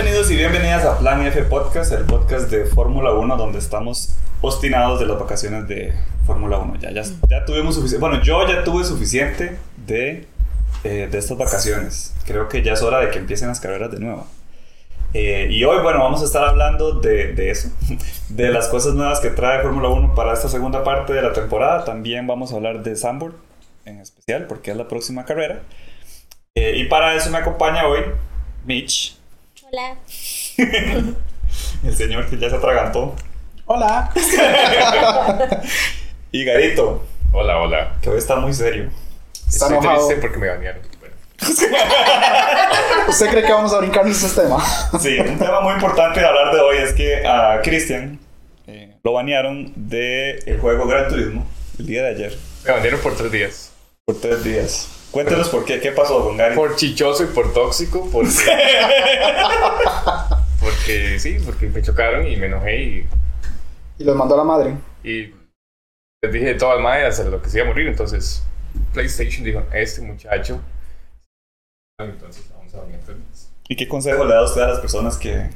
Bienvenidos y bienvenidas a Plan F Podcast, el podcast de Fórmula 1 donde estamos obstinados de las vacaciones de Fórmula 1. Ya, ya, ya tuvimos suficiente, bueno, yo ya tuve suficiente de, eh, de estas vacaciones. Creo que ya es hora de que empiecen las carreras de nuevo. Eh, y hoy, bueno, vamos a estar hablando de, de eso, de las cosas nuevas que trae Fórmula 1 para esta segunda parte de la temporada. También vamos a hablar de Sambor en especial, porque es la próxima carrera. Eh, y para eso me acompaña hoy Mitch, Hola. el señor que ya se atragantó, Hola. y Garito, Hola, hola. que hoy está muy serio. Está Estoy enojado. triste porque me banearon. Bueno, ¿Usted cree que vamos a brincarnos este tema? Sí, un tema muy importante de hablar de hoy es que a Christian eh, lo banearon del juego Gran Turismo el día de ayer me banearon por tres días. por tres días. Cuéntenos por qué, qué pasó con Gary. Por chichoso y por tóxico, porque... porque sí, porque me chocaron y me enojé y, Y los mandó a la madre. y les dije de todas maneras a lo que se iba a morir. Entonces PlayStation dijo, este muchacho... Entonces vamos a tres días. ¿Y qué consejo le da usted a las personas que,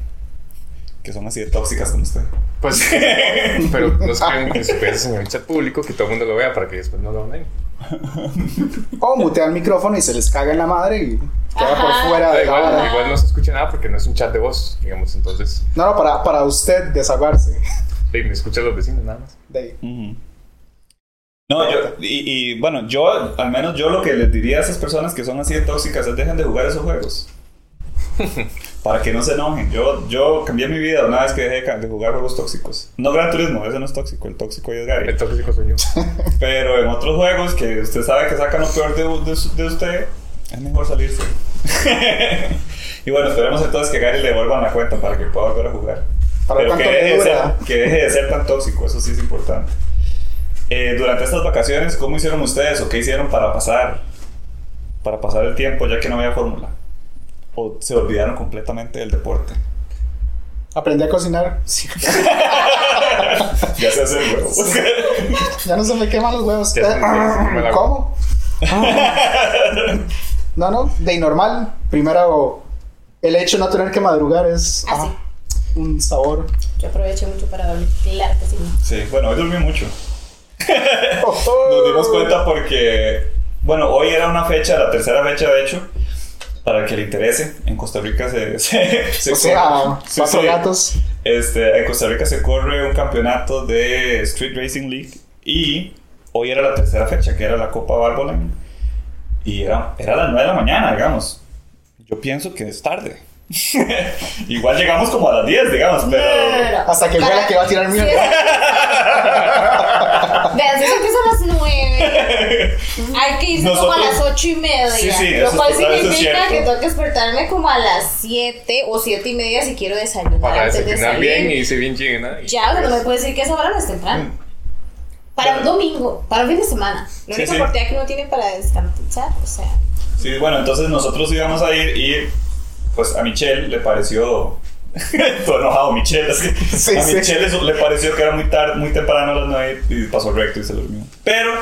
que son así de tóxicas como usted? Pues, pero no escriben estupideces en el chat público que todo el mundo lo vea para que después no lo baneen. O mutea el micrófono y se les caga en la madre y queda por fuera de la Igual, vara. igual no se escucha nada porque no es un chat de voz, digamos. Entonces, No, no, para, para usted desahogarse. sí, me escuchan los vecinos nada más. De. No, yo, y, y, bueno, yo, al menos yo lo que les diría a esas personas que son así de tóxicas es dejen de jugar esos juegos. Para que no se enojen. Yo, yo cambié mi vida una vez que dejé de jugar juegos tóxicos. No Gran Turismo, ese no es tóxico, el tóxico es Gary. El tóxico soy yo. Pero en otros juegos que usted sabe que sacan lo peor de, de, de usted, es mejor salirse. y bueno, esperemos entonces que Gary le devuelvan la cuenta para que pueda volver a jugar. Para Pero que deje, de ser, que deje de ser tan tóxico, eso sí es importante. Eh, durante estas vacaciones, ¿cómo hicieron ustedes o qué hicieron para pasar, para pasar el tiempo ya que no había fórmula? ¿O se olvidaron completamente del deporte? Aprendí a cocinar. Sí. Ya se hace el huevo. Ya no se me queman los huevos. ¿Cómo? No, no, de normal. Primero, el hecho de no tener que madrugar es Ah, ah, un sabor. Yo aproveché mucho para dormir. Claro que sí. Sí, bueno, hoy dormí mucho. Oh, Nos dimos cuenta porque, bueno, hoy era una fecha, la tercera fecha de hecho, para el que le interese. En Costa Rica se, se, se O sea, corre- sí, gatos. Este, en Costa Rica se corre un campeonato de Street Racing League y hoy era la tercera fecha, que era la Copa Barbolan. Y era, era a las 9 de la mañana, digamos. Yo pienso que es tarde. Igual llegamos como a las 10, digamos, pero... Hasta que la que va a tirar mierda. Vean, si eso empieza a las 9. Hay que irse como a las 8 y media. Sí, sí, lo cual significa que tengo que despertarme como a las 7 o 7 y media si quiero desayunar Para antes de desayunar salir. bien y irse bien llena. Ya, pero no me puede decir que esa hora no es temprano. Para un domingo, para un fin de semana. La única oportunidad que uno tiene para descansar, o sea. Sí, bueno, entonces nosotros íbamos a ir y pues a Michelle le pareció... Todo enojado Michelle, así. Sí, a sí. Michelle eso le pareció que era muy tarde, muy temprano a las 9 y pasó recto y se durmió. Pero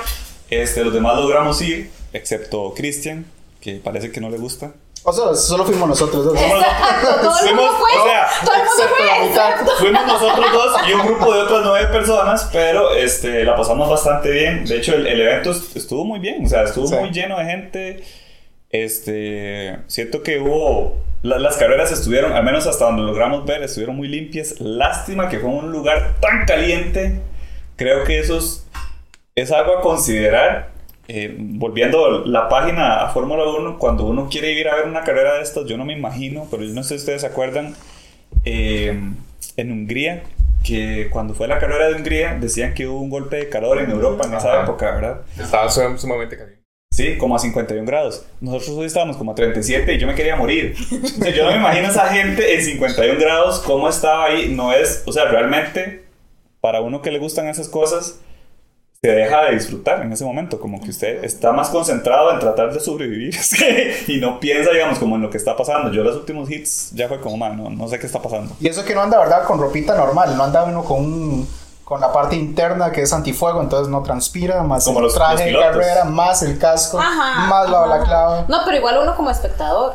este, los demás logramos ir, excepto Christian, que parece que no le gusta. O sea, solo fuimos nosotros dos. Exacto, todo el mundo Fuimos- fue. o sea, todo el mundo la fue. mitad. Fuimos nosotros dos y un grupo de otras nueve personas, pero este, la pasamos bastante bien. De hecho, el, el evento est- estuvo muy bien, o sea, estuvo Sí. muy lleno de gente. Este, siento que hubo. la- las carreras estuvieron, al menos hasta donde logramos ver, estuvieron muy limpias. Lástima que fue un lugar tan caliente. Creo que eso es, es algo a considerar. Eh, volviendo la página a Fórmula 1, cuando uno quiere ir a ver una carrera de estas, yo no me imagino, pero yo no sé si ustedes se acuerdan, eh, en Hungría, que cuando fue la carrera de Hungría, decían que hubo un golpe de calor en Europa en esa Ajá. época, ¿verdad? Estaba sum- sumamente caliente. Sí, como a 51 grados. Nosotros hoy estábamos como a 37 y yo me quería morir. Yo no me imagino esa gente en 51 grados, cómo estaba ahí. No es, o sea, realmente, para uno que le gustan esas cosas, se deja de disfrutar en ese momento. Como que usted está más concentrado en tratar de sobrevivir y no piensa, digamos, como en lo que está pasando. Yo los últimos hits ya fue como, man, no, no sé qué está pasando. Y eso que no anda, ¿verdad? Con ropita normal. No anda uno con un- con la parte interna que es antifuego, entonces no transpira, más Como el los- traje los de carrera, más el casco, Ajá. más la balaclava. No, pero igual uno como espectador.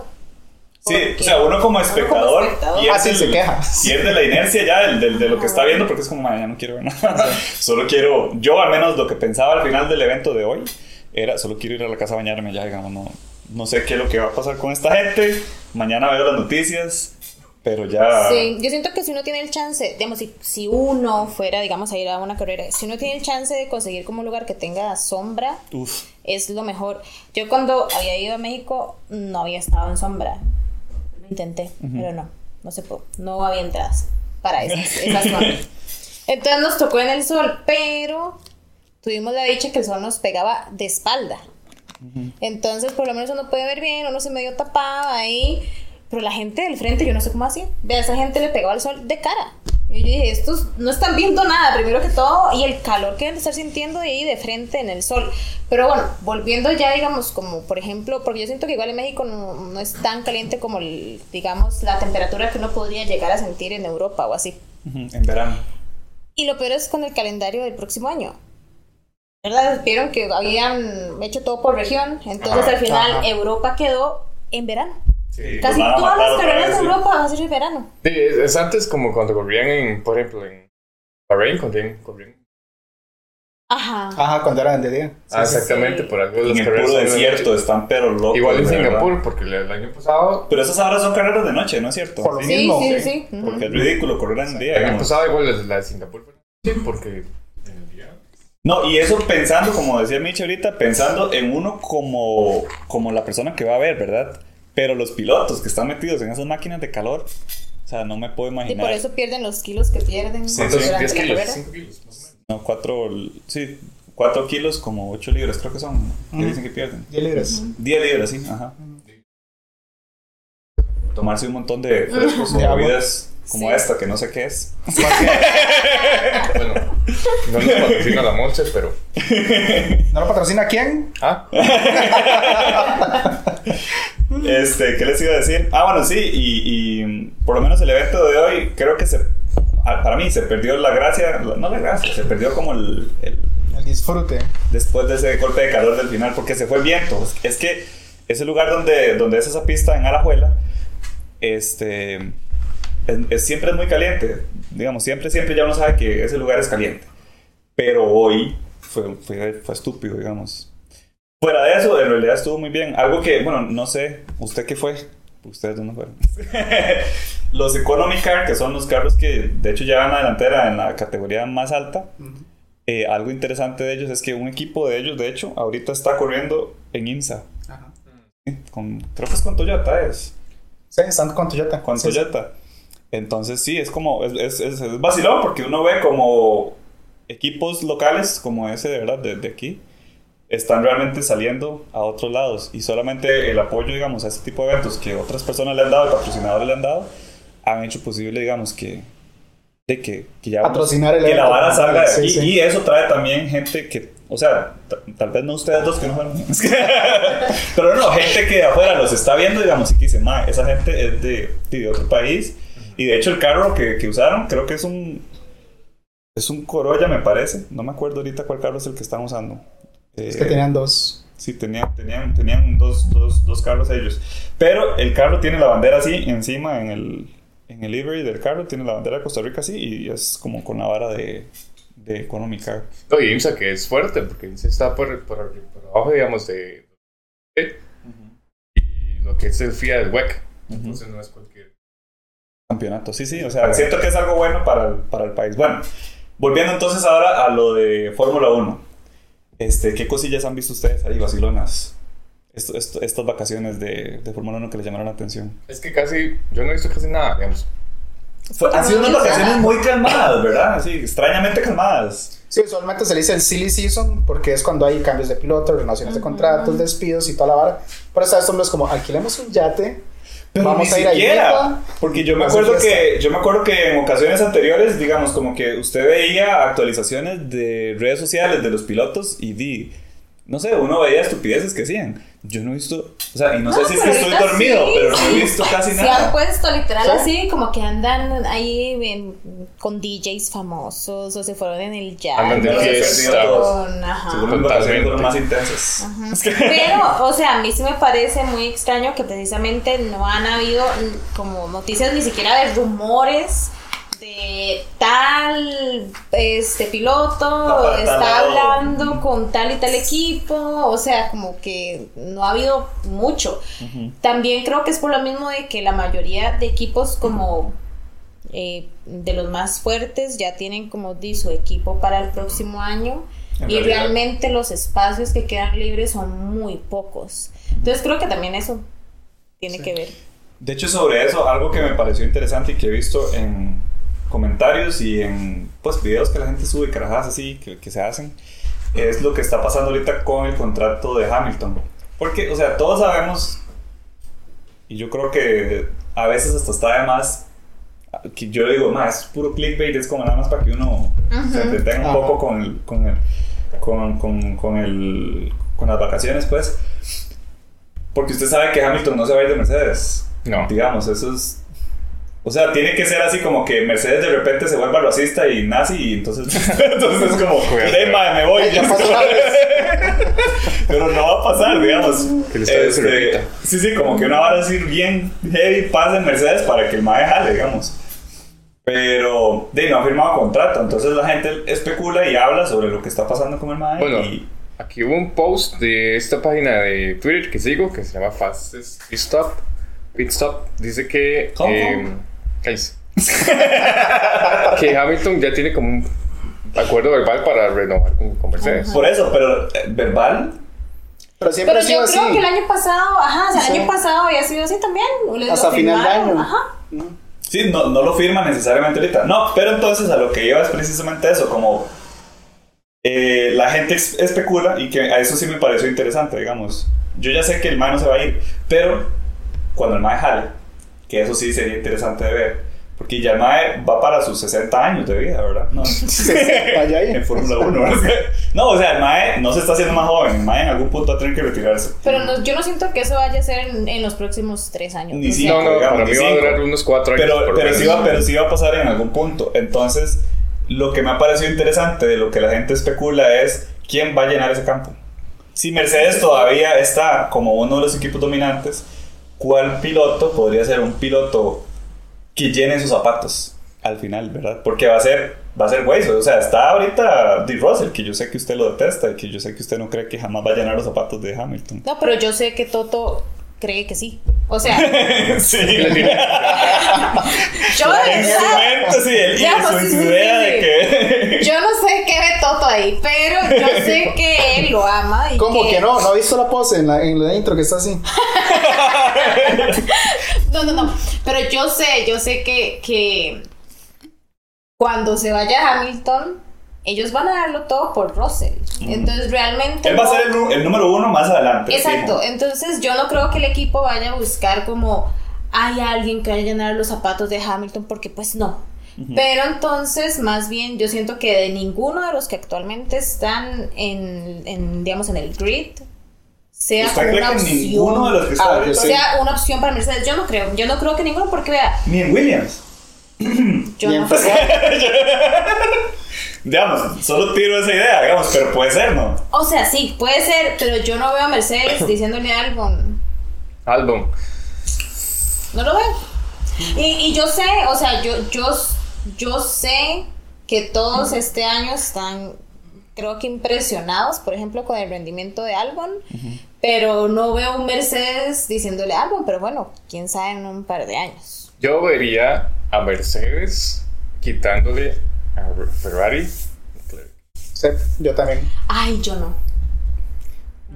Sí, o sea, uno como espectador, espectador. pierde, Ah, sí, se queja. pierde la inercia ya del- del- de, lo que está viendo porque es como, "Ma, ya no quiero ver nada. solo quiero, yo al menos lo que pensaba al final del evento de hoy era, solo quiero ir a la casa a bañarme ya, digamos, no, no sé qué es lo que va a pasar con esta gente. Mañana veo las noticias, pero ya... Sí, yo siento que si uno tiene el chance, digamos, si, si uno fuera, digamos, a ir a una carrera, si uno tiene el chance de conseguir como un lugar que tenga sombra, Uf, es lo mejor. Yo cuando había ido a México no había estado en sombra. Lo intenté, pero no, no se pudo. No había entradas para esas, esas zonas. Entonces nos tocó en el sol, pero tuvimos la dicha que el sol nos pegaba de espalda. Entonces, por lo menos uno puede ver bien, uno se medio tapaba ahí. Pero la gente del frente, yo no sé cómo hacía. Ve, a esa gente le pegaba el sol de cara. Y yo dije, estos no están viendo nada, primero que todo, y el calor que deben de estar sintiendo ahí de frente en el sol. Pero bueno, volviendo ya, digamos, como por ejemplo, porque yo siento que igual en México no, no es tan caliente como, el, digamos, la temperatura que uno podría llegar a sentir en Europa o así. en verano. Y lo peor es con el calendario del próximo año. ¿Verdad? Vieron que habían hecho todo por región, entonces Ajá, al final ajá. Europa quedó en verano. Sí. Casi a todas matar las carreras de sí. Europa van a ser en verano. Sí, es, es antes como cuando corrían en, por ejemplo, en Bahrein, corrían, corrían. Ajá. Ajá, cuando eran de día. ah, exactamente, sí. por algo En las el carreras puro son de desierto están pero locos. Igual en de verdad. Singapur, porque el, el año pasado, Pero esas ahora son carreras de noche, ¿no es cierto? Por lo Sí, mismo. sí, sí. ujú. Porque es ridículo correr en el día. el año pasado igual la, la de Singapur de noche, porque en el día. No, y eso pensando, como decía Michi ahorita, pensando en uno como, como la persona que va a ver, ¿verdad? Pero los pilotos que están metidos en esas máquinas de calor, o sea, no me puedo Y imaginar. por eso pierden los kilos que pierden Sí, ¿Cuántos? sí. durante 10 la kilos, carrera. 5 kilos, más o menos. No, cuatro, sí, cuatro kilos como ocho libras creo que son, que Ujú. dicen que pierden. 10 libras. Diez libras, sí, ajá. Tomarse un montón de frescos o De agua. bebidas como Sí. esta, que no sé qué es. Bueno, no nos patrocina la Monster, pero. ¿No lo patrocina quién? Ah, Este, ¿qué les iba a decir? Ah, bueno, sí, y, y por lo menos el evento de hoy, creo que se, ah, para mí se perdió la gracia, no la gracia, se perdió como el, el- El disfrute. después de ese golpe de calor del final, porque se fue el viento. Es- Es que ese lugar donde, donde es esa pista en Alajuela, este, es, es- siempre es muy caliente. Digamos, siempre, siempre ya uno sabe que ese lugar es caliente. Pero hoy fue, fue, fue estúpido, digamos. Fuera de eso, en realidad estuvo muy bien. Algo que, bueno, no sé, ¿usted qué fue? Ustedes dónde fueron. los Economy Car, que son los carros que de hecho llevan la delantera en la categoría más alta. Eh, algo interesante de ellos es que un equipo de ellos, de hecho, ahorita está corriendo en IMSA. Ajá. Con, creo que es con Toyota, es. Sí, están con Toyota. Con Sí, sí. Entonces sí, es como, es, es, es- es vacilón porque uno ve como equipos locales como ese de verdad, de, de aquí, están realmente saliendo a otros lados. Y solamente el apoyo, digamos, a este tipo de eventos que otras personas le han dado patrocinadores le han dado, han hecho posible, digamos, que, de que, que ya Patrocinar el que la vara salga de aquí. sí. y eso trae también gente que, o sea, tal vez no ustedes dos que no fueron, pero no, gente que de afuera los está viendo, digamos, y que dice, esa gente es de, de otro país y de hecho el carro que, que usaron creo que es un es un Corolla me parece, no me acuerdo ahorita cuál carro es el que están usando. Es Eh, que tenían dos. Sí, tenían, tenían, tenían dos, dos, dos carros ellos. Pero el carro tiene la bandera así encima en el, en el livery del carro, tiene la bandera de Costa Rica así y es como con la vara de, de Economy Car. no, y IMSA que es fuerte, porque IMSA está por, por, por abajo, digamos, de. de- Y lo que es el FIA del WEC. Entonces no es cualquier. Campeonato, sí, sí, o sea, siento que es algo bueno para el, para el país. Bueno, volviendo entonces ahora a lo de Fórmula 1. Este, ¿Qué cosillas han visto ustedes ahí, vacilonas? Esto- esto- estas vacaciones de, de Fórmula 1 que les llamaron la atención. Es que casi. Yo no he visto casi nada, digamos. Fue- han sido unas vacaciones muy calmadas, ¿verdad? Sí, extrañamente calmadas. Sí, usualmente se le dice el silly season porque es cuando hay cambios de piloto, renovaciones de contratos, despidos y toda la vara. Pero esta vez es como alquilemos un yate, Pero vamos ni a ir a siquiera, porque yo me acuerdo que yo me acuerdo que en ocasiones anteriores, digamos, como que usted veía actualizaciones de redes sociales de los pilotos y di no sé, uno veía estupideces que hacían. Yo no he visto, o sea, y no, sé si es que estoy dormido, sí, pero no he visto casi Se han nada. puesto literal ¿Sí? así, como que andan ahí en- con DJs famosos o se fueron en el jazz. Andan de No, se fiesta. Seguro fueron más intensas. Pero, o sea, a mí sí me parece muy extraño que precisamente no han habido como noticias ni siquiera de rumores de tal este piloto está hablando con tal y tal equipo, o sea, como que no ha habido mucho. También creo que es por lo mismo de que la mayoría de equipos como eh, de los más fuertes ya tienen como di su equipo para el próximo año En y realidad. realmente los espacios que quedan libres son muy pocos. Entonces creo que también eso tiene que ver. De hecho, sobre eso, algo que me pareció interesante y que he visto en comentarios y en pues, videos que la gente sube, carajadas así, que, que se hacen, es lo que está pasando ahorita con el contrato de Hamilton. Porque, o sea, todos sabemos, y yo creo que a veces hasta está de más, que yo digo, más, es puro clickbait, es como nada más para que uno se entretenga un poco con el, con el, con, con, con el, con las vacaciones, pues. Porque usted sabe que Hamilton no se va a ir de Mercedes. No. Digamos, eso es. O sea, tiene que ser así como que Mercedes de repente se vuelva racista y nazi y entonces, entonces es como, tema, me voy. Ya pasó una vez. Pero no va a pasar, digamos. Que el se repita. sí, sí, como que una vara así bien heavy pasa en Mercedes para que el mae jale, digamos. Pero de no ha firmado contrato, entonces la gente especula y habla sobre lo que está pasando con el mae. Bueno, y, aquí hubo un post de esta página de Twitter que sigo que se llama Fastest Pit Stop. Pit Stop dice que. ¿Cómo? eh, cállese. que Hamilton ya tiene como un acuerdo verbal para renovar con, con Mercedes. por eso, pero eh, verbal, Pero siempre Pero ha sido yo creo así. que el año pasado, ajá, o sea, el Sí. año pasado había sido así también. les Hasta final de año. Ajá. Sí, no, no lo firma necesariamente ahorita. No, pero entonces a lo que lleva es precisamente eso, como eh, la gente es- especula y que a eso sí me pareció interesante, digamos. Yo ya sé que el mae no se va a ir, pero cuando el mae jale, que eso sí sería interesante de ver, porque ya mae va para sus 60 años de vida, ¿verdad? No. Vaya ahí. en Fórmula 1. ¿verdad? No, o sea, el mae no se está haciendo más joven, el mae en algún punto va a tener que retirarse. Pero no- yo no siento que eso vaya a ser en, en los próximos tres años. Ni cinco, No, no, digamos, para mí ni va a durar unos cuatro años. Pero, por pero, sí va, pero sí va a pasar en algún punto. Entonces, lo que me ha parecido interesante de lo que la gente especula es quién va a llenar ese campo. Si Mercedes todavía está como uno de los equipos dominantes, ¿cuál piloto podría ser un piloto que llene sus zapatos al final, verdad? Porque va a ser, va a ser Waze. O sea, está ahorita D. Russell, que yo sé que usted lo detesta y que yo sé que usted no cree que jamás va a llenar los zapatos de Hamilton. No, pero yo sé que Toto cree que sí. O sea, sí. yo de En su verdad, mente, sí, él Ya, hizo pues, en sí, su sí, idea sí, de sí. que. yo no sé qué ve Toto ahí, pero yo sé que él lo ama. Y ¿Cómo que no? ¿No ha visto la pose en la, en la intro que está así? No, no, no. Pero yo sé, yo sé que, que cuando se vaya Hamilton, ellos van a darlo todo por Russell. Entonces realmente. Él va a ser el, número uno más adelante. Exacto. Entonces yo no creo que el equipo vaya a buscar como hay alguien que vaya a llenar los zapatos de Hamilton, porque pues no. Pero entonces, más bien, yo siento que de ninguno de los que actualmente están en, en, digamos, en el grid, sea ¿Usted como cree una que opción. ninguno de los que está Ah, sea una opción para Mercedes. Yo no creo. Yo no creo que ninguno, porque vea, Ni en Williams. yo no. Digamos, solo tiro esa idea, digamos, pero puede ser, ¿no? O sea, sí, puede ser, pero yo no veo a Mercedes diciéndole algo. Album. No lo veo. Y, y yo sé, o sea, yo, yo, yo sé que todos este año están, creo que impresionados, por ejemplo, con el rendimiento de Albon, pero no veo un Mercedes diciéndole Albon, pero bueno, quién sabe en un par de años. Yo vería a Mercedes quitándole a Ferrari. Sí, yo también. Ay, yo no.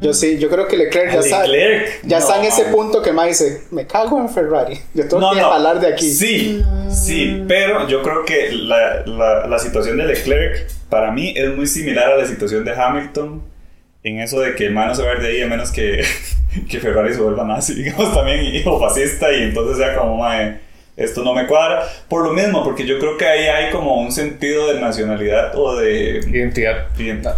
Yo sí, yo creo que Leclerc ya está, Leclerc, ya no, está en ese punto que me dice, me cago en Ferrari. Yo tengo No, que no. hablar de aquí. Sí, sí, pero yo creo que la, la, la situación de Leclerc para mí es muy similar a la situación de Hamilton en eso de que el man no se va a ir de ahí a menos que, que Ferrari se vuelva nazi, digamos, también hijo fascista y entonces sea como, mae, esto no me cuadra. Por lo mismo, porque yo creo que ahí hay como un sentido de nacionalidad o de... Identidad. Identidad.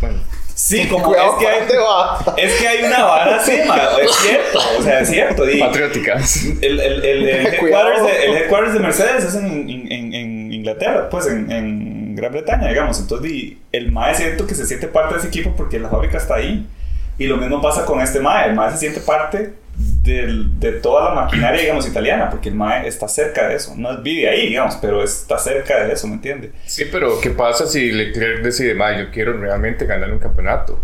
Bueno, Sí, como Cuidado, es que, hay, es que hay una vara así, es cierto, o sea, es cierto. y Patrióticas. el, el, el, el headquarters de, el headquarters de Mercedes es en, en, en Inglaterra, pues en, en Gran Bretaña, digamos. Entonces, di, el MAE siento que se siente parte de ese equipo porque la fábrica está ahí. Y lo mismo pasa con este MAE. El MAE se siente parte del- de toda la maquinaria, digamos, italiana, porque el MAE está cerca de eso. No vive ahí, digamos, pero está cerca de eso, ¿me entiendes? Sí, pero ¿qué pasa si Leclerc decide, ma, yo quiero realmente ganar un campeonato?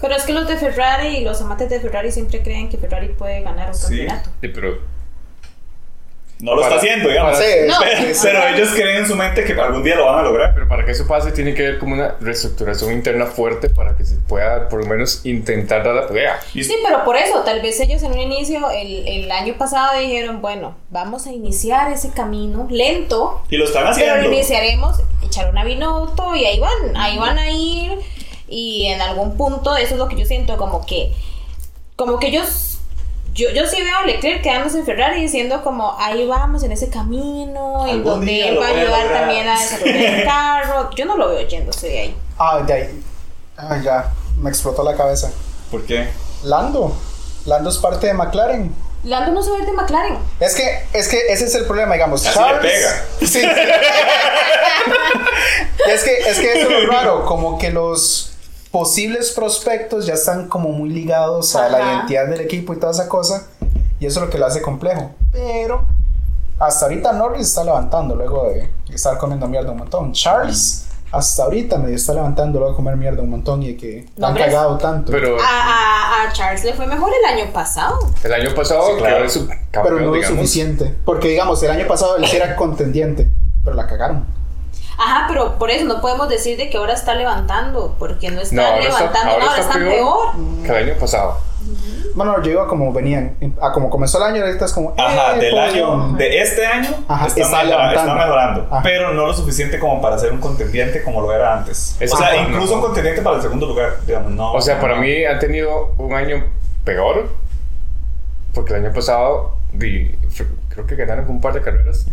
Pero es que los de Ferrari y los amantes de Ferrari siempre creen que Ferrari puede ganar un Sí. campeonato. Sí, pero No lo Para- está haciendo, digamos. Sí, No. Pero, pero ellos creen en su mente que algún día lo van a lograr. Pero para que eso pase tiene que haber como una reestructuración interna fuerte para que se pueda por lo menos intentar dar la pelea. Sí, pero por eso, tal vez ellos en un inicio, el, el año pasado dijeron, bueno, vamos a iniciar ese camino lento, Y lo están pero haciendo. lo iniciaremos, echar una Binotto y ahí van, ahí van a ir y en algún punto, eso es lo que yo siento, como que, como que ellos... Yo, yo sí veo a Leclerc quedándose en Ferrari diciendo como ahí vamos en ese camino en donde él va a ayudar lograr. también a desarrollar el carro. Yo no lo veo yéndose de ahí. Ah, de ahí. Ah, ya. Me explotó la cabeza. ¿Por qué? Lando. Lando es parte de McLaren. Lando no se va a ir de McLaren. Es que, es que ese es el problema, digamos. Así Charles. le pega. Sí. es que, es que eso es lo raro, como que los posibles prospectos ya están como muy ligados a la identidad del equipo y toda esa cosa. Y eso es lo que lo hace complejo. Pero hasta ahorita Norris está levantando luego de estar comiendo mierda un montón. Charles hasta ahorita medio está levantando luego de comer mierda un montón y de que ¿No han crees? cagado tanto. Pero A, a, a Charles le fue mejor el año pasado. el año pasado Sí, claro. pero no lo digamos. suficiente. Porque digamos, el año pasado él sí era contendiente, pero la cagaron. Ajá, pero por eso no podemos decir de que ahora está levantando, porque no está No, ahora está, levantando, ahora no, ahora está está peor, peor. que el año pasado. Bueno, yo iba como venían, a como comenzó el año, ahorita es como. Ajá, eh, del pollo. año, de este año, Ajá, está, está mejora- levantando. está mejorando. Ajá. Pero no lo suficiente como para ser un contendiente como lo era antes. O sea, no, incluso no. un contendiente para el segundo lugar, digamos, no. O sea, para no. mí han tenido un año peor. Porque el año pasado creo que ganaron un par de carreras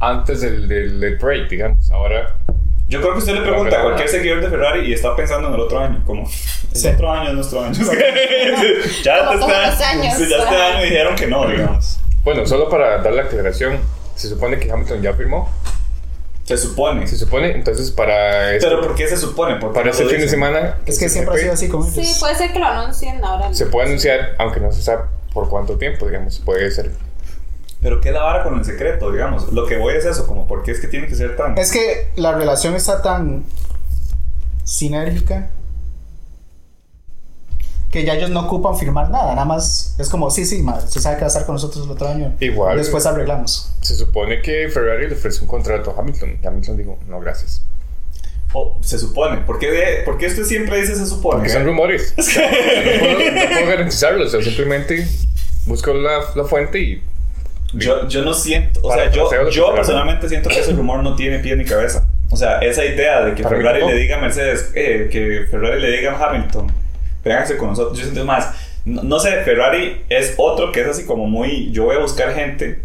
antes del, del, del break, digamos. Ahora, Yo creo que usted le pregunta a cualquier seguidor de Ferrari y está pensando en el otro año, como el Sí. otro año es nuestro año. ya, Como este año- años. sí, ya este año dijeron que no, digamos. bueno, solo para dar la aclaración, se supone que Hamilton ya firmó. Se supone. Se supone, entonces para este, Pero ¿por qué se supone? ¿Por qué para no este lo fin de semana. Es que se siempre ha sido así como Sí, puede ser que lo anuncien ahora. Se puede anunciar, aunque no se sabe por cuánto tiempo, digamos. Puede ser. Pero ¿qué es la vara con el secreto, digamos? Lo que voy es eso, como ¿por qué es que tiene que ser tan... Es que la relación está tan sinérgica que ya ellos no ocupan firmar nada, nada más es como, sí, sí, ma, se sabe que va a estar con nosotros el otro año. Igual. Después arreglamos. Se supone que Ferrari le ofreció un contrato a Hamilton. Y Hamilton dijo, no, gracias. O se supone. ¿Por qué, de- por qué usted siempre dice se supone? Porque son rumores. no, puedo, no puedo garantizarlo. O sea, simplemente busco la, la fuente y. Yo, yo no siento, o Para sea, yo, yo personalmente siento que ese rumor no tiene pie ni cabeza. O sea, esa idea de que Ferrari le diga a Mercedes, eh, que Ferrari le diga a Hamilton, vénganse con nosotros. Yo siento más, no, no sé, Ferrari es otro que es así como muy, yo voy a buscar gente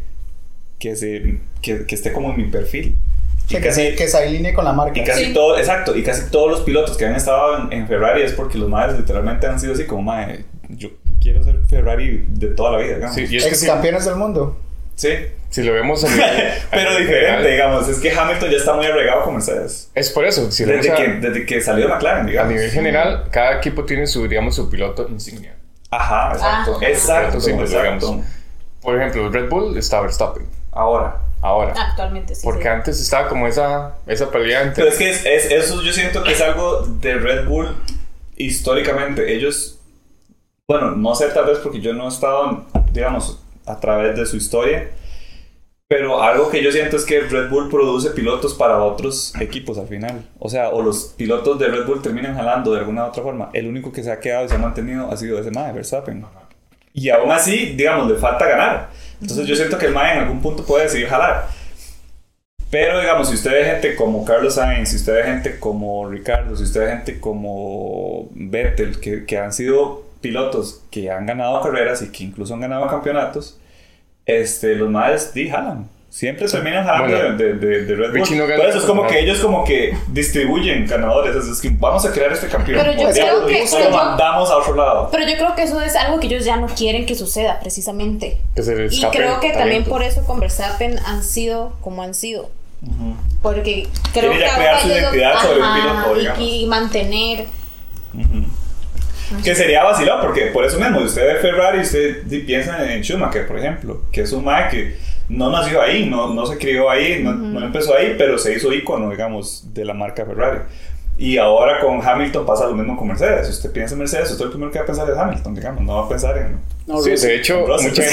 que, se, que, que esté como en mi perfil. Y que, casi, se, que se alinee con la marca. y casi Sí. todo, exacto, y casi todos los pilotos que han estado en, en Ferrari es porque los madres literalmente han sido así como, madre, yo quiero ser Ferrari de toda la vida, digamos. Sí, y es Ex campeones del mundo. Sí. si lo vemos a a Pero diferente, general, digamos. Es que Hamilton ya está muy arregado con Mercedes. Es por eso. Si Desde a, que, desde que salió McLaren, a digamos. nivel general, cada equipo tiene su, digamos, su piloto insignia. Ajá, exacto. Ah. exacto, Sí, exacto. digamos. Por ejemplo, Red Bull está Verstappen. Ahora. Ahora. Actualmente sí. Porque sí. antes estaba como esa, esa pelea entre. Pero es que es, es- eso yo siento que es algo de Red Bull históricamente. Ellos, bueno, no sé tal vez porque yo no he estado, digamos, a través de su historia. Pero algo que yo siento es que Red Bull produce pilotos para otros equipos al final. O sea, o los pilotos de Red Bull terminan jalando de alguna u otra forma. El único que se ha quedado y se ha mantenido ha sido ese Mae, Verstappen. Y aún así, digamos, le falta ganar. Entonces yo siento que el Mae en algún punto puede decidir jalar. Pero digamos, si usted ve gente como Carlos Sainz, si usted ve gente como Ricardo, si usted ve gente como Vettel, que, que han sido pilotos que han ganado carreras y que incluso han ganado campeonatos, este, los maes di jalan. Siempre terminan jalando Bueno, de, de, de Red Bull. No gana eso es como que ellos como que distribuyen ganadores. Es, es que vamos a crear este campeón. Pero yo creo que- pero lo yo- mandamos a otro lado. Pero yo creo que eso es algo que ellos ya no quieren que suceda, precisamente. Que se les Y creo que también por eso con Verstappen han sido como han sido. Porque creo Quiere que ya ahora crear su identidad sobre un Ajá, piloto, y- digamos. y, mantener. Que sería vacilón, porque por eso mismo, usted ve Ferrari y usted piensa en Schumacher, por ejemplo, que es un mae que no nació ahí, no, no se crió ahí, no, no empezó ahí, pero se hizo ícono, digamos, de la marca Ferrari. Y ahora con Hamilton pasa lo mismo con Mercedes. Si usted piensa en Mercedes, usted el primero que va a pensar es Hamilton, digamos, no va a pensar en... No, Sí, de hecho, mucha gente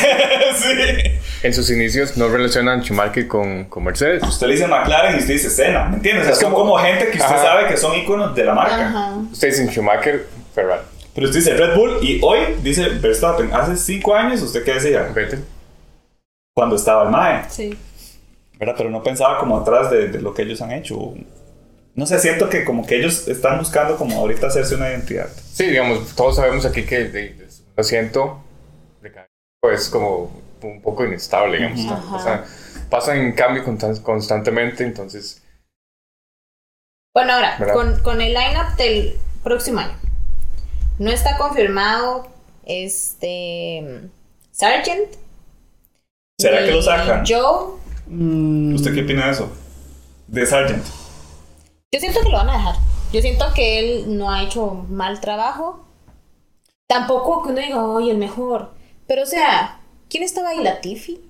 sí. en sus inicios no relacionan Schumacher con, con Mercedes. Usted le dice McLaren y usted dice Senna, ¿me entiendes? O sea, Es son como- como gente que usted Ajá. sabe que son íconos de la marca. Ajá. Ustedes dicen Schumacher, Ferrari, Pero usted dice Red Bull y hoy dice Verstappen. Hace cinco años, ¿usted qué decía? Vettel. Cuando estaba el MAE. Sí. ¿verdad? Pero no pensaba como atrás de, de lo que ellos han hecho. No sé, siento que como que ellos están buscando como ahorita hacerse una identidad. Sí, digamos, todos sabemos aquí que de, de asiento de cada es como un poco inestable, digamos. O sea, pasan en cambio constan- constantemente, entonces Bueno, ahora, ¿Verdad? con, con el lineup del próximo año. No está confirmado este Sargent. ¿Será que lo sacan? Joe. Mm, ¿Usted qué opina de eso? De Sargent. Yo siento que lo van a dejar. Yo siento que él no ha hecho mal trabajo. Tampoco que uno diga, oye, el mejor. Pero, o sea, ¿quién estaba ahí? ¿Latifi?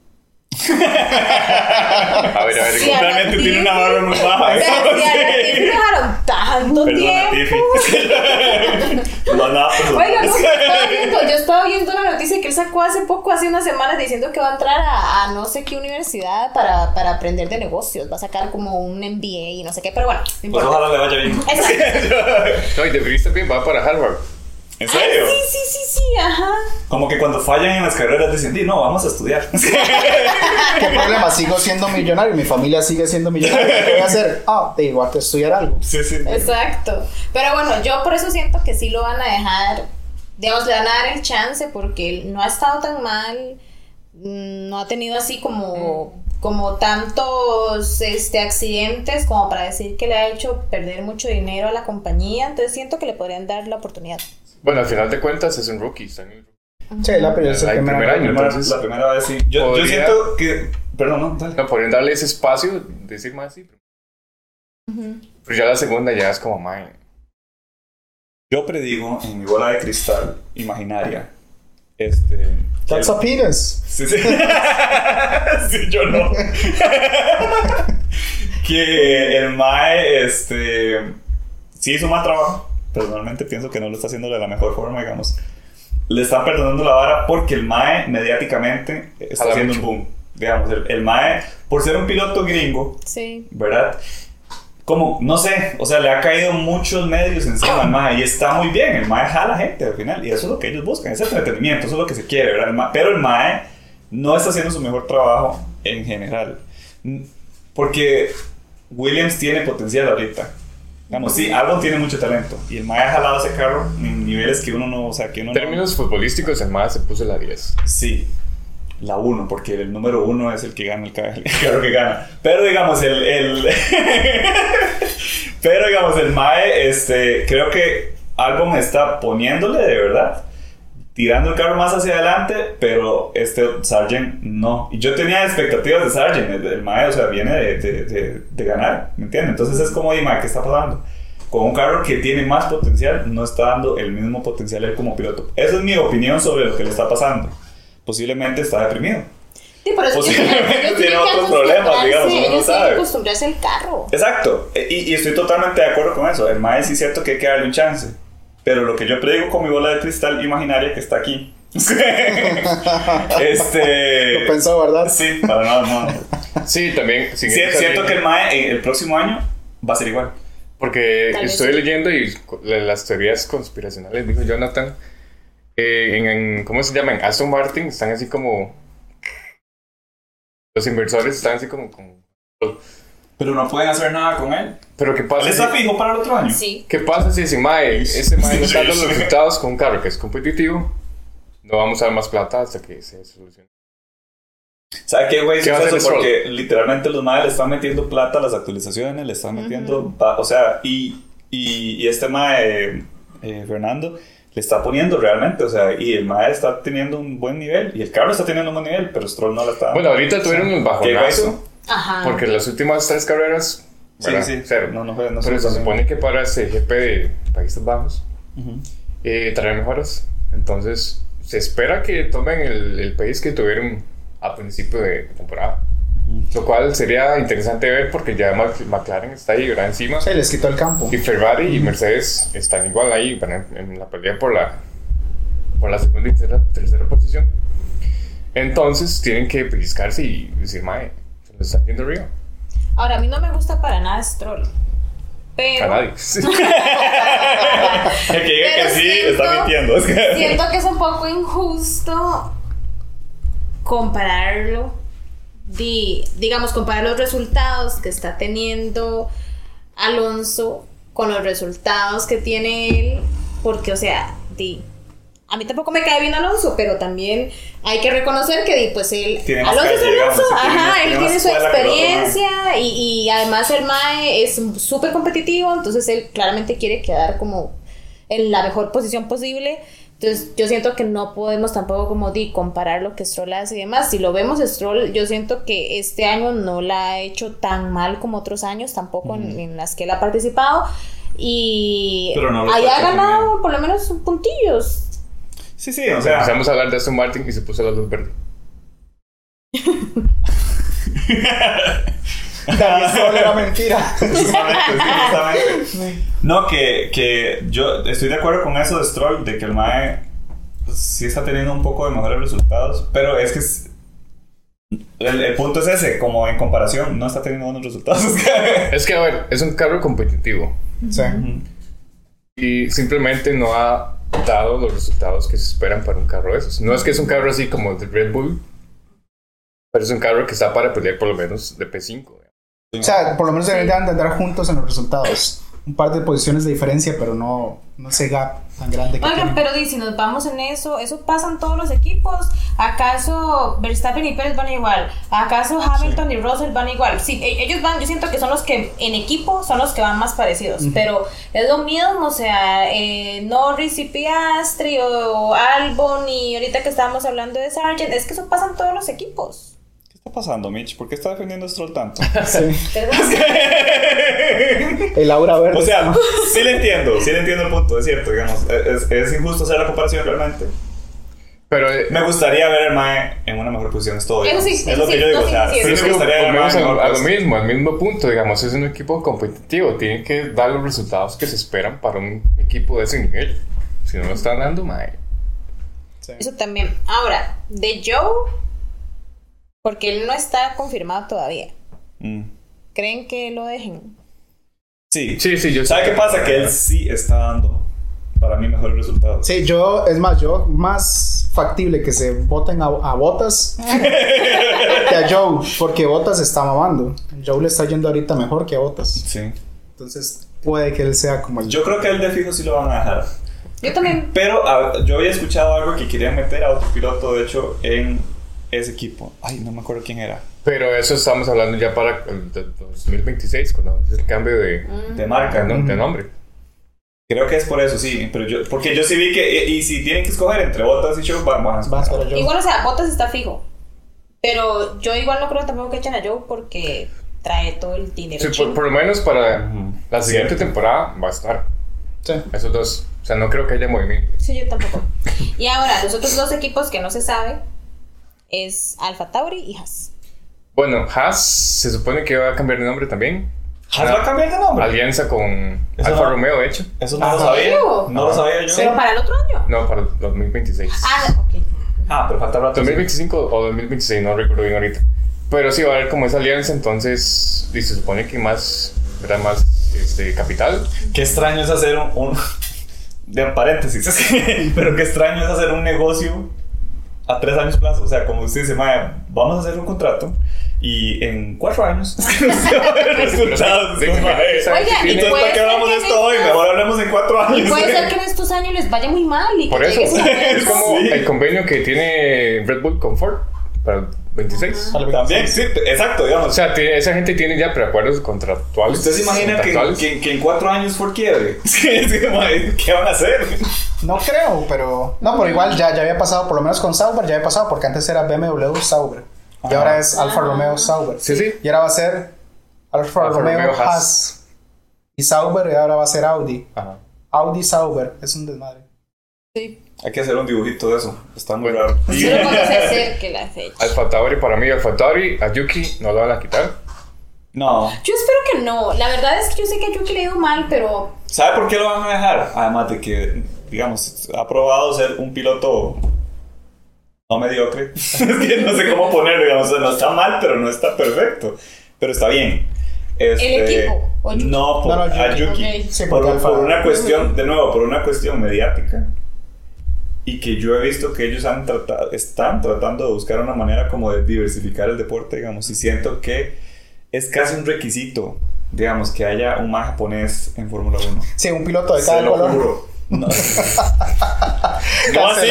A ver, a ver, a Realmente tiene una barra muy baja. O sea, eso si a. Latifi dejaron tanto Perdona, tiempo. No, nada personal. Oiga, no, yo estaba viendo, yo estaba viendo una noticia que él sacó hace poco, hace unas semanas, diciendo que va a entrar a, a no sé qué universidad para, para aprender de negocios. Va a sacar como un MBA y no sé qué, pero bueno, no Pues importa. ojalá le vaya bien. Exacto. No, y de también va para Harvard. ¿En serio? Sí, sí, sí, sí, ajá. Como que cuando fallan en las carreras dicen, "Di, no, vamos a estudiar. ¿Qué problema? Sigo siendo millonario, mi familia sigue siendo millonaria. ¿Qué voy a hacer? Ah, te digo, a estudiar algo. sí, sí. Exacto. Pero bueno, yo por eso siento que sí lo van a dejar, digamos, le van a dar el chance porque él no ha estado tan mal, mm, no ha tenido así como, como tantos este, accidentes como para decir que le ha hecho perder mucho dinero a la compañía, entonces siento que le podrían dar la oportunidad. Bueno, al final de cuentas es un rookie. está en el- Sí, la primera, es el primer primer año. Primera- entonces, la primera vez sí. Yo, siento que. Perdón, no, dale. No, podrían darle ese espacio, decir más así. Pero ya la segunda ya es como, man, Yo predigo en mi bola de cristal imaginaria. Este. That's a penis. Sí, sí. sí, yo no. que el Mae, este. Sí hizo mal trabajo. Personalmente pienso que no lo está haciendo de la mejor forma, digamos. Le están perdonando la vara porque el Mae mediáticamente está haciendo un mucho. boom. Digamos, el, el Mae, por ser un piloto gringo, Sí. ¿verdad? Como, no sé, o sea, le ha caído muchos medios encima al MAE y está muy bien, el MAE jala gente al final y eso es lo que ellos buscan, es entretenimiento, eso es lo que se quiere, ¿verdad? El MAE- pero el MAE no está haciendo su mejor trabajo en general, porque Williams tiene potencial ahorita. Digamos, sí, Albon tiene mucho talento y el MAE ha jalado ese carro en niveles que uno no, o sea, que uno en no- términos futbolísticos, el más se puso la 10. Sí, la 1, porque el número 1 es el que gana el, el carro que gana. Pero digamos, el. el pero digamos, el Mae, este, creo que Albon está poniéndole de verdad, tirando el carro más hacia adelante, pero este Sargent no. Y yo tenía expectativas de Sargent, el, el Mae, o sea, viene de, de, de- de ganar, ¿me entiendes? Entonces es como, "Oye, Mae, ¿qué está pasando? Con un carro que tiene más potencial, no está dando el mismo potencial él como piloto. Esa es mi opinión sobre lo que le está pasando posiblemente está deprimido. Sí, por eso Posiblemente tiene otros problemas, digamos, uno no sabe. acostumbrarse al carro. Exacto, e- y, y estoy totalmente de acuerdo con eso. El Mae sí es cierto que hay que darle un chance. Pero lo que yo predigo con mi bola de cristal imaginaria que está aquí. este. Lo pensó, ¿verdad? Sí, para nada, no. Sí, también. Esa siento línea, que el Mae eh, el próximo año va a ser igual. Porque Tal estoy sí. leyendo y las teorías conspiracionales, dijo Jonathan, eh, en, en- ¿cómo se llama? En Aston Martin están así como... Los inversores están así como... como- Pero no pueden hacer nada con él. Pero ¿qué ¿Él pasa, está si, fijo para el otro año? Sí. ¿qué pasa si ese Mae, ese Mae no está dando los resultados con un carro que es competitivo? No vamos a dar más plata hasta que se solucione. ¿Sabe qué, güey? ¿Qué Es eso, Stroll? porque literalmente los madres le están metiendo plata a las actualizaciones, le están metiendo. o sea, y, y, y este mae, eh, Fernando, le está poniendo realmente. O sea, y el mae está teniendo un buen nivel. Y el carro está teniendo un buen nivel, pero Stroll no la está. Bueno, ahorita tuvieron un ¿Qué bajonazo. Ajá. Porque las últimas tres carreras. Sí, ¿verdad? sí. Cero. No, no no Pero se supone que para ese GP de Países Bajos Ujú. eh, trae mejoras. Entonces, se espera que tomen el, el país que tuvieron a principio de temporada. Lo cual sería interesante ver porque ya McLaren está ahí, ¿verdad? Encima. Sí, les quitó el campo. Y Ferrari y Mercedes están igual ahí ¿verdad? en la pelea por la, por la segunda y tercera, tercera posición. Entonces tienen que pellizcarse y decir, mae, arriba. Ahora, a mí no me gusta para nada Stroll. Pero. A nadie. El que diga que sí, siento- está mintiendo. Siento que es un poco injusto compararlo, di- digamos, comparar los resultados que está teniendo Alonso con los resultados que tiene él, porque, o sea, di, a mí tampoco me cae bien Alonso, pero también hay que reconocer que pues él, Tiene Alonso es Alonso, ajá, él tiene su experiencia y, y además el Mae es súper competitivo, entonces él claramente quiere quedar como en la mejor posición posible. Entonces yo siento que no podemos tampoco como di comparar lo que Stroll hace y demás. Si lo vemos Stroll, yo siento que este año no la ha hecho tan mal como otros años, tampoco en, en las que él ha participado. Y no lo ahí está ha haciendo ganado por lo menos puntillos. Sí, sí, o sea. Empezamos a hablar de Aston Martin y se puso la luz verde. Stroll era mentira. Justamente, sí, justamente. No, que, que yo estoy de acuerdo con eso de Stroll, de que el Mae sí está teniendo un poco de mejores resultados, pero es que es- el, el punto es ese, como en comparación, no está teniendo buenos resultados. Es que, a ver, es un carro competitivo Sí. y simplemente no ha los resultados que se esperan para un carro de esos. No es que es un carro así como el de Red Bull, pero es un carro que está para pelear por lo menos de P5. O sea, por lo menos deberían de andar juntos en los resultados. Un par de posiciones de diferencia, pero no, no ese gap tan grande que Oigan, tienen. pero di, si nos vamos en eso, eso pasa en todos los equipos. ¿Acaso Verstappen y Pérez van igual? ¿Acaso Hamilton y Russell van igual? Sí, e- ellos van, yo siento que son los que en equipo son los que van más parecidos, pero es lo mismo, o sea, eh, Norris y Piastri o Albon y ahorita que estábamos hablando de Sargent, es que eso pasa en todos los equipos. ¿Qué está pasando, Mitch? ¿Por qué está defendiendo a Stroll tanto? Sí. El aura verde. O sea, sí le entiendo, sí le entiendo el punto, es cierto, digamos. Es, es injusto hacer la comparación realmente. Pero eh, Me gustaría ver al Mae en una mejor posición, es todo. Eso sí, es lo que sí, yo digo, no, o sea, sí, sí, me gustaría ver al Mae volvemos en a, mejor a lo mismo, al mismo punto, digamos, es un equipo competitivo, tiene que dar los resultados que se esperan para un equipo de ese nivel. Si no lo están dando, mae. Eso también. Ahora, de Joe, porque él no está confirmado todavía. Mm. ¿Creen que lo dejen? Sí. Sí, sí, yo ¿Sabe qué pasa? Que él sí está dando para mí mejores resultados. Sí, yo, es más, yo más factible que se voten a, a Botas que a Joe, porque Botas está mamando. Joe le está yendo ahorita mejor que a Botas. Sí. Entonces, puede que él sea como el Yo creo que él de fijo sí lo van a dejar. Yo también. Pero a- yo había escuchado algo que querían meter a otro piloto, de hecho, en ese equipo. Ay, no me acuerdo quién era. Pero eso estamos hablando ya para el de- 2026, cuando es el cambio de, De marca, de, ¿no? de nombre. Creo que es por eso, sí. Pero yo, porque yo sí vi que, y, y si tienen que escoger entre Bottas y Show, vamos para Joe. Igual, o sea, Bottas está fijo. Pero yo igual no creo tampoco que echen a Joe porque trae todo el dinero. Sí, por, lo menos para la siguiente temporada va a estar. Sí. Esos dos. O sea, no creo que haya movimiento. Sí, yo tampoco. Y ahora, los otros dos equipos que no se sabe es Alfa Tauri y Haas. Bueno, Haas se supone que va a cambiar de nombre también. ¿Haas va a cambiar de nombre? Alianza con Eso Alfa no- Romeo, de hecho. Eso no lo Ajá. sabía. ¿Serio? No lo sabía yo. Pero para el otro año. No, para el 2026. Ah, ok. Ah, pero falta rato. 2025 o 2026, no recuerdo bien ahorita. Pero sí va a haber como esa alianza, entonces y se supone que más, ¿verdad? Más este, capital. Qué extraño es hacer un. un- de paréntesis, pero qué extraño es hacer un negocio a tres años plazo. O sea, como usted dice, "Mae, vamos a hacer un contrato y en cuatro años usted va a ver resultados. Sí, puede ¿para qué hablamos de esto hoy? Mejor hablemos en cuatro Y años. puede ser que en estos años les vaya muy mal y que Por eso, es como Sí. el convenio que tiene Red Bull con Ford. para el 26. Al También, 26. sí, exacto, digamos. O sea, tiene- esa gente tiene ya preacuerdos contractuales. ¿Usted se imagina que, que- que en cuatro años fue quiebre? Sí, ¿Qué van a hacer? No creo, pero. No, pero igual ya, ya había pasado, por lo menos con Sauber, ya había pasado, porque antes era BMW Sauber. Y Ajá. ahora es Alfa Romeo Sauber. Sí, sí. Y ahora va a ser Alfa, Alfa Romeo, Romeo Haas. Haas. Y Sauber, y ahora va a ser Audi. Ajá. Audi Sauber. Es un desmadre. Sí. Hay que hacer un dibujito de eso. Está muy Bueno. raro. Solo cuando se acerque la fecha. Alfa Tauri, para mí, Alfa Tauri, a Yuki no lo van a quitar. No. Yo espero que no. La verdad es que yo sé que a Yuki le ha ido mal, pero ¿Sabe por qué lo van a dejar? Además de que, digamos, ha probado ser un piloto no mediocre. no sé cómo ponerlo, digamos. o sea, no está mal, pero no está perfecto. Pero está bien. Este, ¿El equipo o Yuki? No, por, No, no, a Yuki. Por, una cuestión, de nuevo, por una cuestión mediática. Y que yo he visto que ellos han tratado, están tratando de buscar una manera como de diversificar el deporte, digamos. Y siento que es casi un requisito, digamos, que haya un más japonés en Fórmula 1. Sí, un piloto de Se cada lo color. juro. No, no así.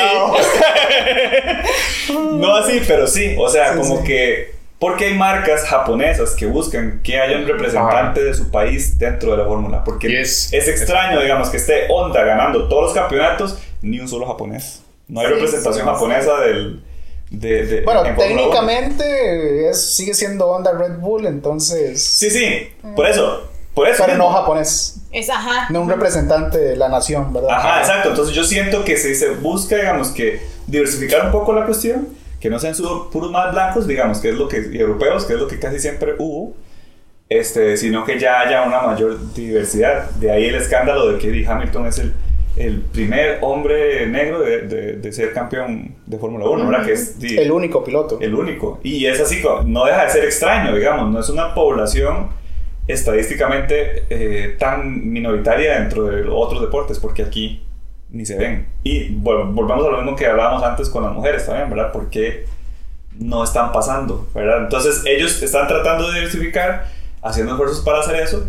No así, pero sí. O sea, Sí, como sí. que. Porque hay marcas japonesas que buscan que haya un representante de su país dentro de la fórmula. Porque Y es, extraño, digamos, que esté Honda ganando todos los campeonatos, ni un solo japonés. No hay Sí, representación japonesa del. De, de- Bueno, en Fórmula 1. técnicamente es, sigue siendo Honda Red Bull, entonces. Sí, sí. Por eso. Por eso. Pero mismo. no japonés. es ajá. No un representante de la nación, ¿verdad? Ajá, exacto. Entonces yo siento que si se busca, digamos, que diversificar un poco la cuestión, que no sean solo puros más blancos, digamos, que es lo que, y europeos, que es lo que casi siempre hubo, este, sino que ya haya una mayor diversidad. De ahí el escándalo de que Eddie Hamilton es el, el primer hombre negro de, de- de ser campeón de Fórmula 1, ¿verdad? Que es El único piloto. el único. Y es así, no deja de ser extraño, digamos, no es una población estadísticamente eh, tan minoritaria dentro de los otros deportes, porque aquí ni se ven. Y vol- volvamos a lo mismo que hablábamos antes con las mujeres también, ¿verdad? Porque no están pasando, ¿verdad? Entonces ellos están tratando de diversificar, haciendo esfuerzos para hacer eso,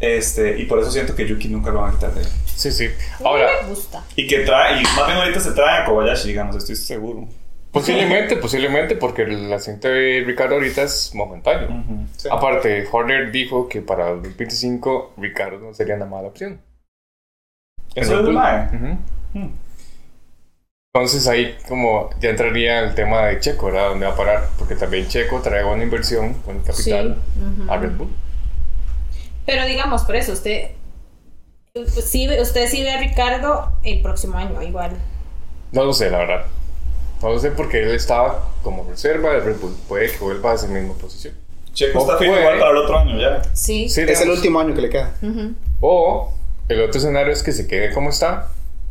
este, y por eso siento que Yuki nunca lo van a quitar de ahí. Sí, sí. Ahora, me gusta. Y que trae, y más bien ahorita se trae a Kobayashi, digamos, estoy seguro. Posiblemente, posiblemente, porque el asiento de Ricardo ahorita es momentáneo. Sí. Aparte, Horner dijo que para el 2025 Ricardo no sería una mala opción. Eso es de. Hmm. Entonces ahí como ya entraría el tema de Checo, ¿verdad? ¿Dónde va a parar? Porque también Checo trae una inversión con el capital a Red Bull. Pero digamos, por eso, usted. Sí, usted sí ve a Ricardo el próximo año, igual. No lo sé, la verdad. No lo sé porque él estaba como reserva de Red Bull. Puede que vuelva a esa misma posición. Checo O está firme puede- igual para el otro año ya. Sí. Sí, Es el último año que le queda. O el otro escenario es que se quede como está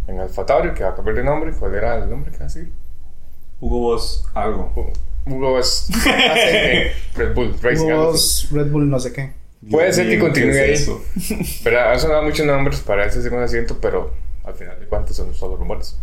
en Alfa Tauri, que va a cambiar de nombre. ¿Cuál era el nombre que va a decir? Hugo Boss, algo. Hugo es Red Bull Racing. algo así. Vos, Red Bull, no sé qué. Puede ser que continúe ¿qué ahí. es? Pero han sonado muchos nombres para ese segundo asiento, pero al final de cuentas son solo rumores.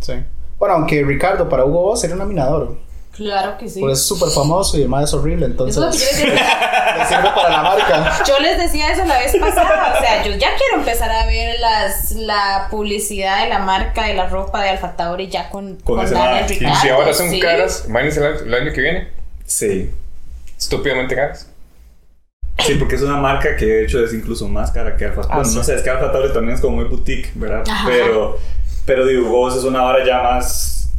Sí. Bueno, aunque Ricardo para Hugo Boss era un nominador. Claro que sí. Pues es súper famoso y el más es horrible, entonces Eso es lo que yo les sirve para la marca. Yo les decía eso la vez pasada, o sea, yo ya quiero empezar a ver las, la publicidad de la marca de la ropa de Alfa Tauri ya con, Con ese Daniel man. Y si ahora son sí. caras, imagínense el, año- el año que viene, Sí. estúpidamente caras. Sí, porque es una marca que de hecho es incluso más cara que Alfa Ah, Bueno, sí. no sé, es que Alfa Tauri también es como muy boutique, ¿verdad? Ajá. Pero, pero Boss es una hora ya más,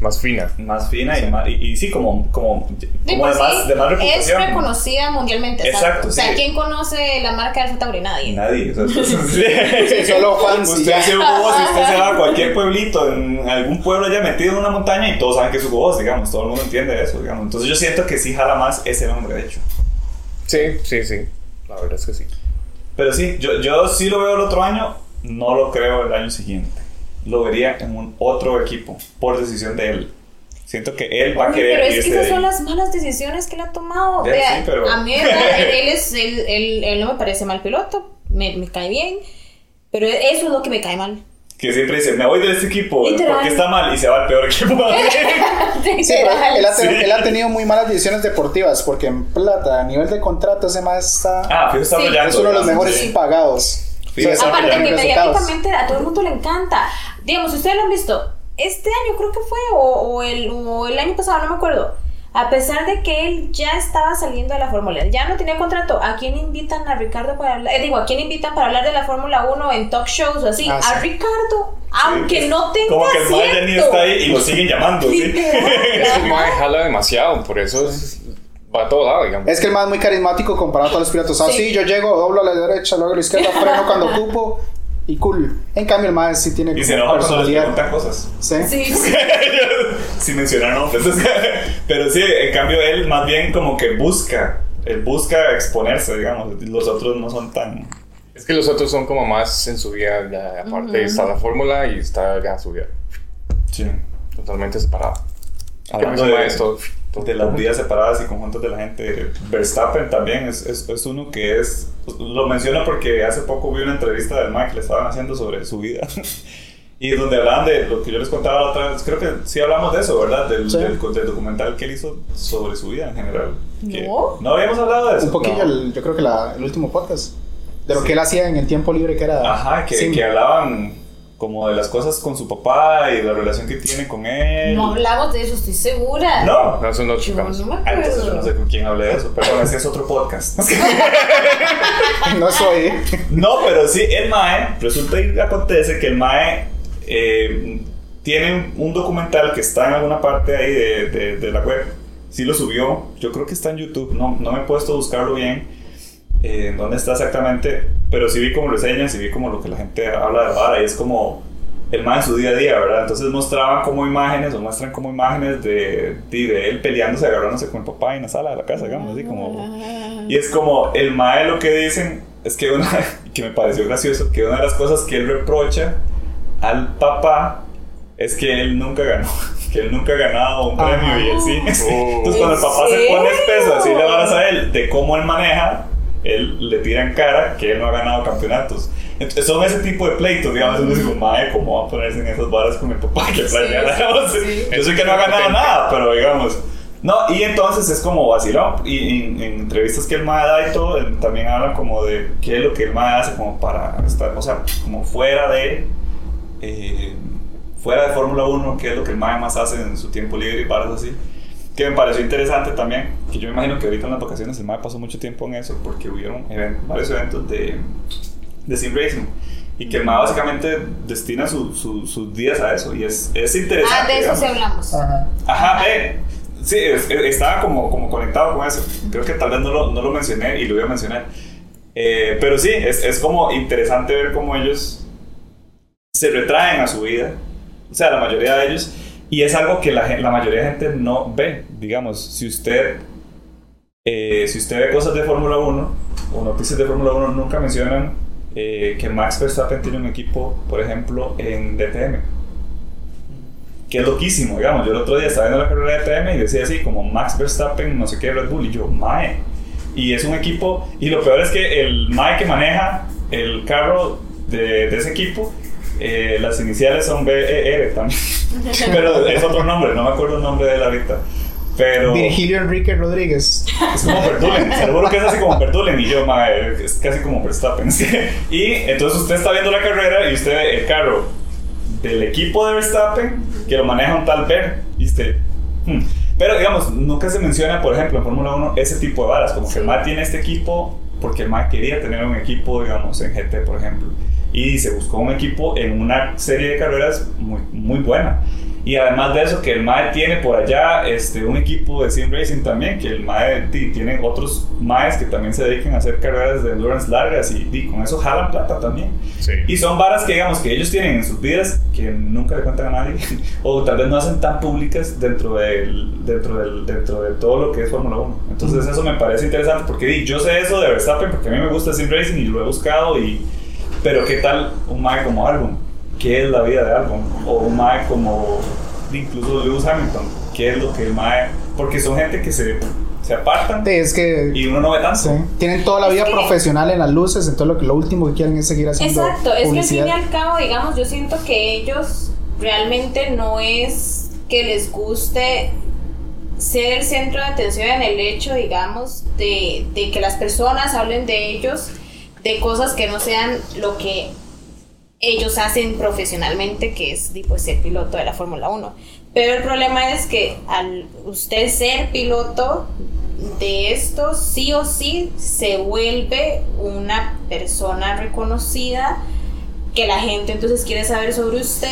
Más fina. más fina y, más, y, y sí, como, como, Sí, como pues de, más, sí, de más es reputación. reconocida mundialmente. Exacto, O sea, sí. ¿quién conoce la marca de Alfa Tauri? Nadie. Nadie. O sea, Sí, solo fans Usted ya. dice Hugo Boss y usted se va a cualquier pueblito, en algún pueblo allá metido en una montaña y todos saben que es Hugo Boss, digamos. Todo el mundo entiende eso, digamos. Entonces yo siento que sí jala más ese nombre, de hecho. Sí, sí, sí. La verdad es que sí. Pero sí, yo, yo sí lo veo el otro año, no lo creo el año siguiente. Lo vería en un otro equipo, por decisión de él. Siento que él va a Oye, querer pero es que esas de son las malas decisiones que él ha tomado. Ya, Vea, sí, pero- A mí, ¿verdad? él, es, él, él- él no me parece mal piloto, me, me cae bien, pero eso es lo que me cae mal. Que siempre dice, me voy de este equipo, Literal. porque está mal, y se va al peor equipo. Sí, pero él ha, tenido, Sí. él ha tenido muy malas decisiones deportivas porque en plata, a nivel de contrato, ese más está. ah, fijo está Sí. brillando. es uno de los mejores sí. pagados. Sí, O sea, Aparte que mediáticamente a todo el mundo le encanta. Digamos, ustedes lo han visto, este año creo que fue, o, o el, o el año pasado, no me acuerdo. A pesar de que él ya estaba saliendo de la Fórmula, ya no tenía contrato, ¿a quién invitan a Ricardo para hablar? eh, digo, ¿a quién invitan para hablar de la Fórmula 1 en talk shows o así? Ah, a sí. Ricardo, aunque no tenga Como que el mae ya ni está ahí y lo siguen llamando, ¿sí? Es que el mae jala demasiado, por eso es- va a todo lado, digamos. Es que el más muy carismático comparado a todos los pilotos. Ah, Sí. sí, yo llego, doblo a la derecha, luego a la izquierda, freno cuando ocupo y cool. En cambio, el más sí tiene Y se enoja cuando les personalidad. preguntan cosas. Sí. Sí, sí. Sin mencionar nombres. Pero sí, en cambio él más bien como que busca, él busca exponerse, digamos. Los otros no son tan... Es que los otros son como más en su vida, ya, aparte está la fórmula y está ya su vida, Sí. totalmente separada. Hablando de, esto, de las vidas separadas y conjuntos de la gente, Verstappen también es, es, es uno que es... Lo menciono porque hace poco vi una entrevista del Mike que le estaban haciendo sobre su vida. Y donde hablaban de lo que yo les contaba la otra vez, creo que sí hablamos de eso, ¿verdad? Del, Sí. del, del documental que él hizo sobre su vida en general. Que- No. No habíamos hablado de eso. Un poquillo, No. el- yo creo que la- el último podcast. De lo Sí. que él hacía en el tiempo libre que era. Ajá, que, que hablaban como de las cosas con su papá y la relación que tiene con él. No hablamos de eso, estoy segura. No. No, eso no chocamos. no me Ah, entonces yo acuerdo. no sé con quién hablé de eso, pero ese es otro podcast. no soy. no, pero sí, el Mae, resulta y acontece que el Mae eh, tiene un documental que está en alguna parte ahí de, de- de la web. Sí lo subió, yo creo que está en YouTube, no, no me he puesto a buscarlo bien, eh, en dónde está exactamente, pero sí vi como reseñas y vi como lo que la gente habla de Vara y es como el Mae en su día a día, ¿verdad? Entonces mostraban como imágenes o muestran como imágenes de, de, de él peleándose, agarrándose con el papá en la sala de la casa, digamos, así como... Y es como el Mae lo que dicen es que una que me pareció gracioso, que una de las cosas que él reprocha al papá es que él nunca ganó, que él nunca ha ganado un Ajá. premio y él sí. Oh. Entonces cuando el papá se ¿En pone espeso, así le varas a él de cómo él maneja, él le tira en cara que él no ha ganado campeonatos. Entonces son ese tipo de pleitos, digamos, uno dice, mae, ¿cómo va a ponerse en esas varas con el papá que sí, sí. Yo sé que no ha ganado nada, pero digamos... No, y entonces es como vacilón. Y en, en entrevistas que el MAE da y todo, él también hablan como de qué es lo que el MAE hace como para estar, o sea, como fuera de. eh, fuera de Fórmula 1, qué es lo que el MAE más hace en su tiempo libre y varas así. Que me pareció interesante también, que yo me imagino que ahorita en las vacaciones el MAE pasó mucho tiempo en eso, porque hubieron varios eventos de, de sim racing. Y que el MAE básicamente destina su- su- sus días a eso. Y es, es interesante. Ah, de eso sí hablamos. Ajá. Ajá, eh, sí, es- es- estaba como, como conectado con eso. Creo que tal vez no lo, no lo mencioné y lo voy a mencionar. Eh, pero sí, es, es como interesante ver cómo ellos se retraen a su vida. O sea, la mayoría de ellos. Y es algo que la, la mayoría de gente no ve. Digamos, si usted, eh, si usted ve cosas de Fórmula 1 o noticias de Fórmula 1, nunca mencionan eh, que Max Verstappen tiene un equipo, por ejemplo, en DTM que es loquísimo, digamos. Yo el otro día estaba viendo la carrera de TM y decía así, como Max Verstappen, no sé qué, Red Bull, y yo, Mae. Y es un equipo, y lo peor es que el Mae que maneja el carro de, de ese equipo, eh, las iniciales son BER también. Pero es otro nombre, no me acuerdo el nombre de él ahorita. Pero Virgilio Enrique Rodríguez. es como Verdulen, seguro que es así como Verdulen y yo, mae, es casi como Verstappen. y entonces usted está viendo la carrera y usted ve el carro del equipo de Verstappen que lo maneja un tal Ver. Y usted, hmm. Pero digamos, nunca se menciona, por ejemplo, en Fórmula 1 ese tipo de varas, como que el MAE tiene este equipo porque el MAE quería tener un equipo, digamos, en GT, por ejemplo. Y se buscó un equipo en una serie de carreras muy, muy buena. Y además de eso, que el MAE tiene por allá este, un equipo de sim racing también, que el MAE ti- tiene otros MAEs que también se dedican a hacer carreras de endurance largas y, y con eso jalan plata también. Sí. Y son varas que digamos que ellos tienen en sus vidas que nunca le cuentan a nadie o tal vez no hacen tan públicas dentro del dentro del dentro de todo lo que es Fórmula 1. Entonces eso me parece interesante porque yo sé eso de Verstappen porque a mí me gusta sim racing y lo he buscado y pero qué tal un mae como Albon? ¿Qué es la vida de Albon? O un mae como incluso Lewis Hamilton, ¿qué es lo que el mae porque son gente que se se apartan Sí, es que y uno no ve tanto. sí, tienen toda la vida Es que- profesional en las luces, entonces lo, que, lo último que quieren es seguir haciendo Exacto, es que al fin publicidad. y al cabo, digamos, yo siento que ellos realmente no es que les guste ser el centro de atención en el hecho, digamos, de, de que las personas hablen de ellos, de cosas que no sean lo que ellos hacen profesionalmente, que es pues, ser piloto de la Fórmula 1. Pero el problema es que al usted ser piloto de esto, sí o sí se vuelve una persona reconocida que la gente entonces quiere saber sobre usted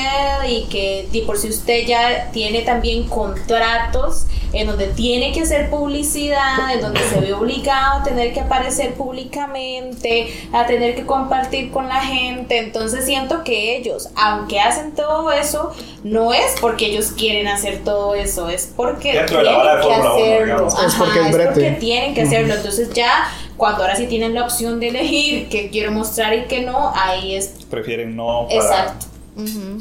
y que y por si usted ya tiene también contratos en donde tiene que hacer publicidad, en donde se ve obligado a tener que aparecer públicamente, a tener que compartir con la gente. Entonces siento que ellos, aunque hacen todo eso, no es porque ellos quieren hacer todo eso, es porque tienen que hacerlo. digamos. Es porque es Ajá, brete. porque tienen que hacerlo. Entonces ya cuando ahora sí tienen la opción de elegir qué quiero mostrar y qué no, ahí es Prefieren no para... exacto. Ujú.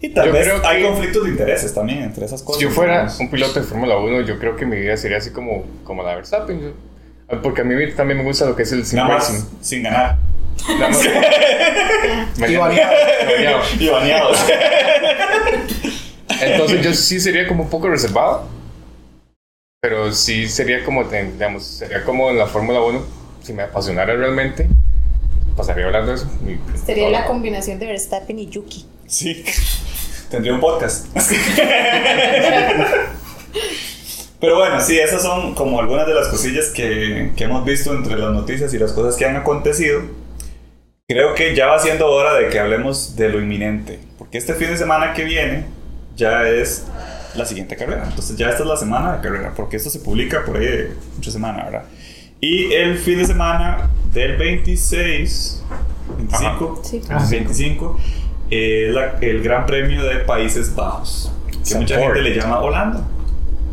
Y tal Yo vez creo hay que- conflictos de intereses también entre esas cosas. Si yo fuera digamos. un piloto de Fórmula 1, yo creo que mi vida sería así como, como la de Verstappen. yo- porque a mí también me gusta lo que es el sim Nada más racing. sin ganar. Nada más- Y Mañana- baneado. baneado. Y baneados. Entonces yo sí sería como un poco reservado. Pero sí sería como, digamos, sería como en la Fórmula 1, si me apasionara realmente, pasaría hablando de eso. Y- Sería la combinación de Verstappen y Yuki. sí. Tendría un podcast. Pero bueno, sí, esas son como algunas de las cosillas que, que hemos visto entre las noticias y las cosas que han acontecido. Creo que ya va siendo hora de que hablemos de lo inminente, porque este fin de semana que viene ya es la siguiente carrera. Entonces ya esta es la semana de carrera, porque esto se publica por ahí de mucha semana, ¿verdad? Y el fin de semana del 26, 25, Sí. Ah, sí. 25, eh, la- el Gran Premio de Países Bajos, que mucha gente le llama Holanda.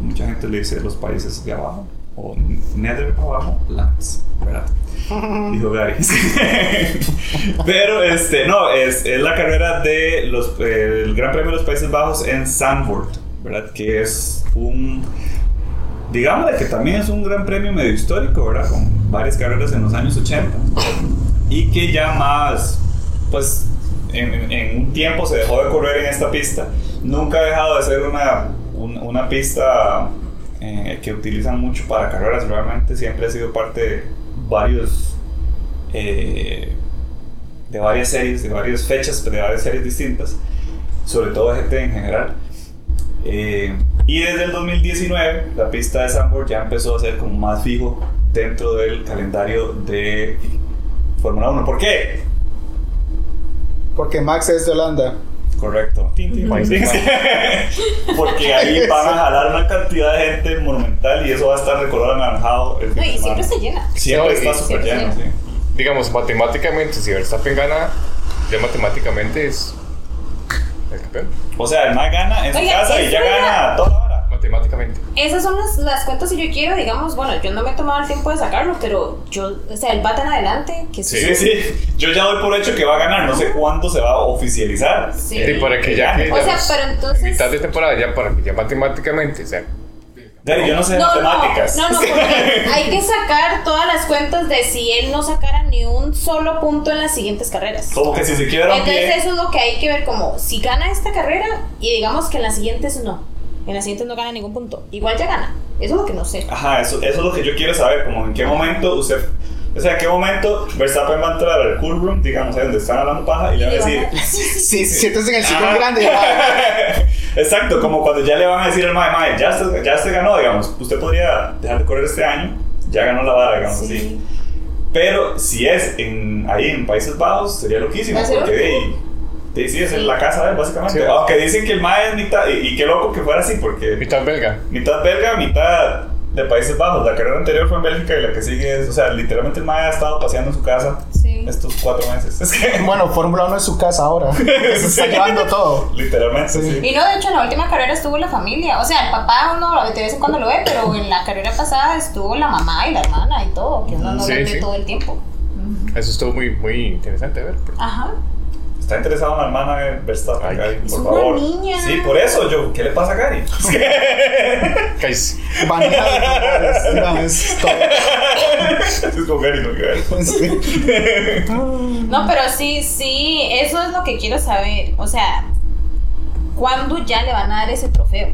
Mucha gente le dice los países de abajo, o Nether abajo, Lands, ¿verdad? Dijo Gary. Pero este, no, es, es la carrera de los, eh, el Gran Premio de los Países Bajos en Zandvoort, ¿verdad? Que es un, digamos que también es un gran premio medio histórico, ¿verdad? Con varias carreras en los años 80. Y que ya más, pues, en, un tiempo se dejó de correr en esta pista. Nunca ha dejado de ser una, un- una pista eh, que utilizan mucho para carreras. Realmente siempre ha sido parte de varios... eh, de varias series, de varias fechas, de varias series distintas, sobre todo GT en general. Eh, y desde el 2019 la pista de Zandvoort ya empezó a ser como más fijo dentro del calendario de Fórmula 1. ¿Por qué? Porque Max es de Holanda. Correcto. Porque ahí van a jalar una cantidad de gente monumental y eso va a estar de color anaranjado. No, y siempre se llena. Siempre y está súper lleno, sí. Digamos, matemáticamente, si Verstappen gana, ya matemáticamente es. O sea, el más gana en su Oiga, casa y ya era- gana toda hora. Matemáticamente. Esas son las, las cuentas que yo quiero, digamos, bueno, yo no me he tomado el tiempo de sacarlo, pero yo, o sea, él va tan adelante que Sí. Sí, sí. Yo ya doy por hecho que va a ganar. No sé cuándo se va a oficializar. Sí. Y para que ya que O sea, pero entonces- mitad de temporada, ya para que ya matemáticamente, o sea, Gary, yo no sé de No, matemáticas. no, no, no, porque hay que sacar todas las cuentas de si él no sacara ni un solo punto en las siguientes carreras. Como que si se quiebra Entonces pie. eso es lo que hay que ver como si gana esta carrera y digamos que en las siguientes no. En las siguientes no gana ningún punto. Igual ya gana. Eso es lo que no sé. Ajá, eso, eso es lo que yo quiero saber, como en qué momento usted, o sea, en qué momento Verstappen va a entrar al cool room, digamos, ahí donde están hablando paja, y le va a van decir... Sí, siéntese en el Ajá. grande. Exacto, como cuando ya le van a decir al mae, mae, ya se, ya se ganó, digamos, usted podría dejar de correr este año, ya ganó la vara, digamos Sí. así. Pero si es en, ahí en Países Bajos, sería loquísimo, porque de, loco. de- sí, es en la casa de él, básicamente. Sí. Aunque dicen que el mae es mitad, y, y qué loco que fuera así, porque mitad belga. mitad belga, mitad de Países Bajos. La carrera anterior fue en Bélgica y la que sigue es, o sea, literalmente el mae ha estado paseando en su casa Sí. estos cuatro meses. Es que, Bueno, Fórmula 1 es su casa ahora. Se está llevando todo. literalmente, sí. Y no, de hecho, en la última carrera estuvo la familia. O sea, el papá uno de vez en cuando lo ve, pero en la carrera pasada estuvo la mamá y la hermana y todo, que uno no Sí, lo ve sí. todo el tiempo. Eso estuvo muy, muy interesante ver. Ajá. Está interesado en la hermana de Verstappen, Ay, Gary, es por una favor. niña. Sí, por eso yo, ¿qué le pasa a Gary? No, es todo. es con Gary, no Gary. Sí. No, pero sí, sí, eso es lo que quiero saber. O sea, ¿cuándo ya le van a dar ese trofeo?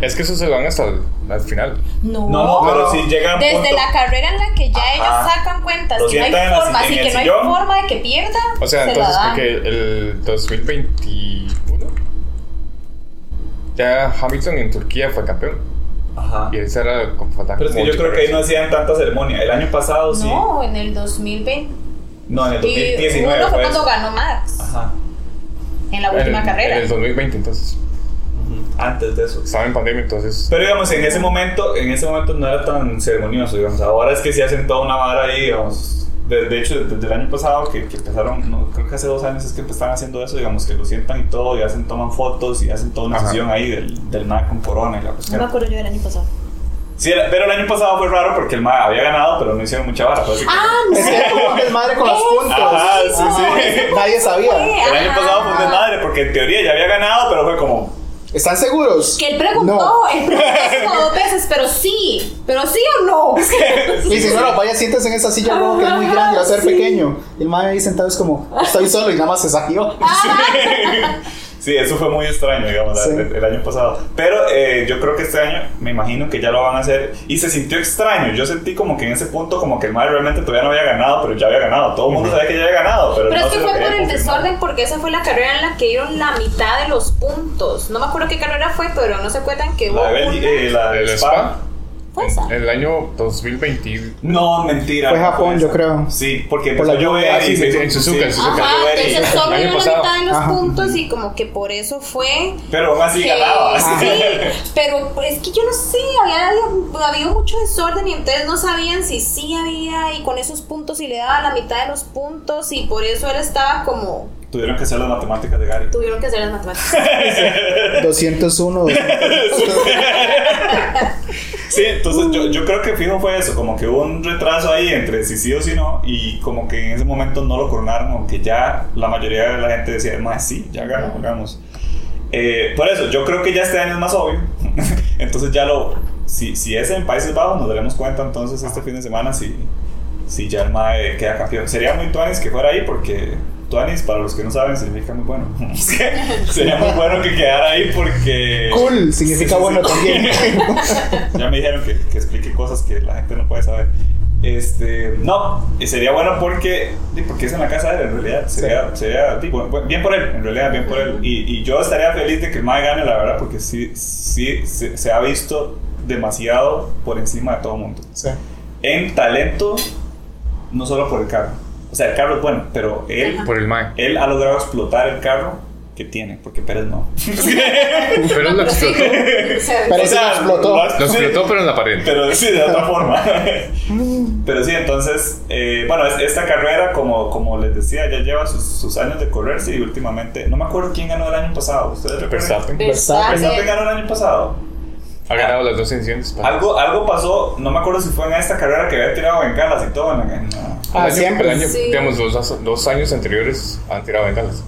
Es que eso se van hasta el al final. No. No, no, pero si llega a un Desde punto- la carrera en la que ya Ajá. ellos sacan cuentas y no hay en forma, en así que no hay forma de que pierda. O sea, se la entonces, dan. porque el 2021. ya Hamilton en Turquía fue campeón. Ajá. Y ese era como faltaba Pero es que yo creo que ahí no hacían tanta ceremonia. El año pasado sí. No, en el 2020. No, en el Y 2019 uno fue cuando eso. ganó Max Ajá. en la En última el- carrera. En el 2020, entonces. Antes de eso. Estaba en pandemia, entonces. Pero digamos, en ese momento, en ese momento no era tan ceremonioso, digamos. Ahora es que se hacen toda una vara ahí, digamos. De, de hecho, desde el año pasado que, que empezaron, no, creo que hace dos años es que están haciendo eso, digamos, que lo sientan y todo, y hacen, toman fotos y hacen toda una Ajá. sesión ahí del, del MAC con corona y la No me cuestión. acuerdo yo del año pasado. Sí, era- pero el año pasado fue raro porque el MAC había ganado, pero no hicieron mucha vara. que- Ah, no. Era como un desmadre con los puntos. Ajá, sí, sí. Nadie sabía. El año pasado fue un desmadre porque en teoría ya había ganado, pero fue como. ¿Están seguros? Que él preguntó, No. él preguntó dos veces, pero sí, pero sí o no. Y dice, no, no, vaya, siéntese en esa silla roja que es muy grande y va a ser Sí. pequeño. Y el madre ahí sentado es como, estoy solo y nada más se salió. Sí, eso fue muy extraño, digamos, Sí. el, el año pasado. Pero eh, yo creo que este año me imagino que ya lo van a hacer. Y se sintió extraño. Yo sentí como que en ese punto, como que el madre realmente todavía no había ganado, pero ya había ganado. Todo el mundo sabía que ya había ganado, pero, Pero no es que fue por el desorden, porque esa fue la carrera en la que dieron la mitad de los puntos. No me acuerdo qué carrera fue, pero no se acuerdan que hubo La de, Bélgica, una- eh, la de ¿El Spa. ¿Fue esa? En el año 2020. No, mentira. Fue Japón, yo creo. Sí, porque Por la lluvia. y Ah, se hizo- en Suzuka, en Suzuka. Ajá, Suzuka. entonces El solo año dieron la pasado. mitad de los Ajá. puntos y como que por eso fue Pero aún así que- ganaba. Sí, pero es que yo no sé, había, había habido mucho desorden y entonces no sabían si sí había y con esos puntos y le daban la mitad de los puntos y por eso él estaba como, Tuvieron que hacer las matemáticas de Gary. tuvieron que hacer las matemáticas. 201. Sí, entonces yo, yo creo que fijo fue eso, como que hubo un retraso ahí entre si sí o si no, y como que en ese momento no lo coronaron, aunque ya la mayoría de la gente decía, más sí, ya ganamos. Eh, por eso, yo creo que ya este año es más obvio, entonces ya lo, si, si es en Países Bajos, nos daremos cuenta entonces este fin de semana si, si ya el MAE queda campeón. Sería muy tuanis que fuera ahí porque... Tuanis, para los que no saben, significa muy bueno. Sería muy bueno que quedara ahí porque... Cool, significa Sí, sí, bueno sí. también. Ya me dijeron que, que explique cosas que la gente no puede saber. Este, no, y sería bueno porque, porque es en la casa de él, en realidad. Sería, sería di, bu- bu- bien por él, en realidad, bien por él. Y, y yo estaría feliz de que el Mae gane, la verdad, porque sí, sí se, se ha visto demasiado por encima de todo el mundo. Sí. En talento, no solo por el carro. O sea, el carro es bueno, pero él. Por el MAE. él ha logrado explotar el carro que tiene, porque Pérez no. Pero lo explotó. Pero ese lo explotó. lo- Lo sí. explotó, pero en la pared. Pero sí, de otra forma. Pero sí, entonces, eh, bueno, es- esta carrera, como, como les decía, ya lleva sus, sus años de correrse y últimamente, no me acuerdo quién ganó el año pasado. ¿Ustedes recuerdan? Verstappen. Verstappen. Verstappen ganó el año pasado. Ha ganado las dos ediciones. Algo, algo pasó, no me acuerdo si fue en esta carrera que había tirado bengalas y todo. En, en- Ah, año- siempre. año- Sí. digamos, los dos años anteriores han tirado bengalas.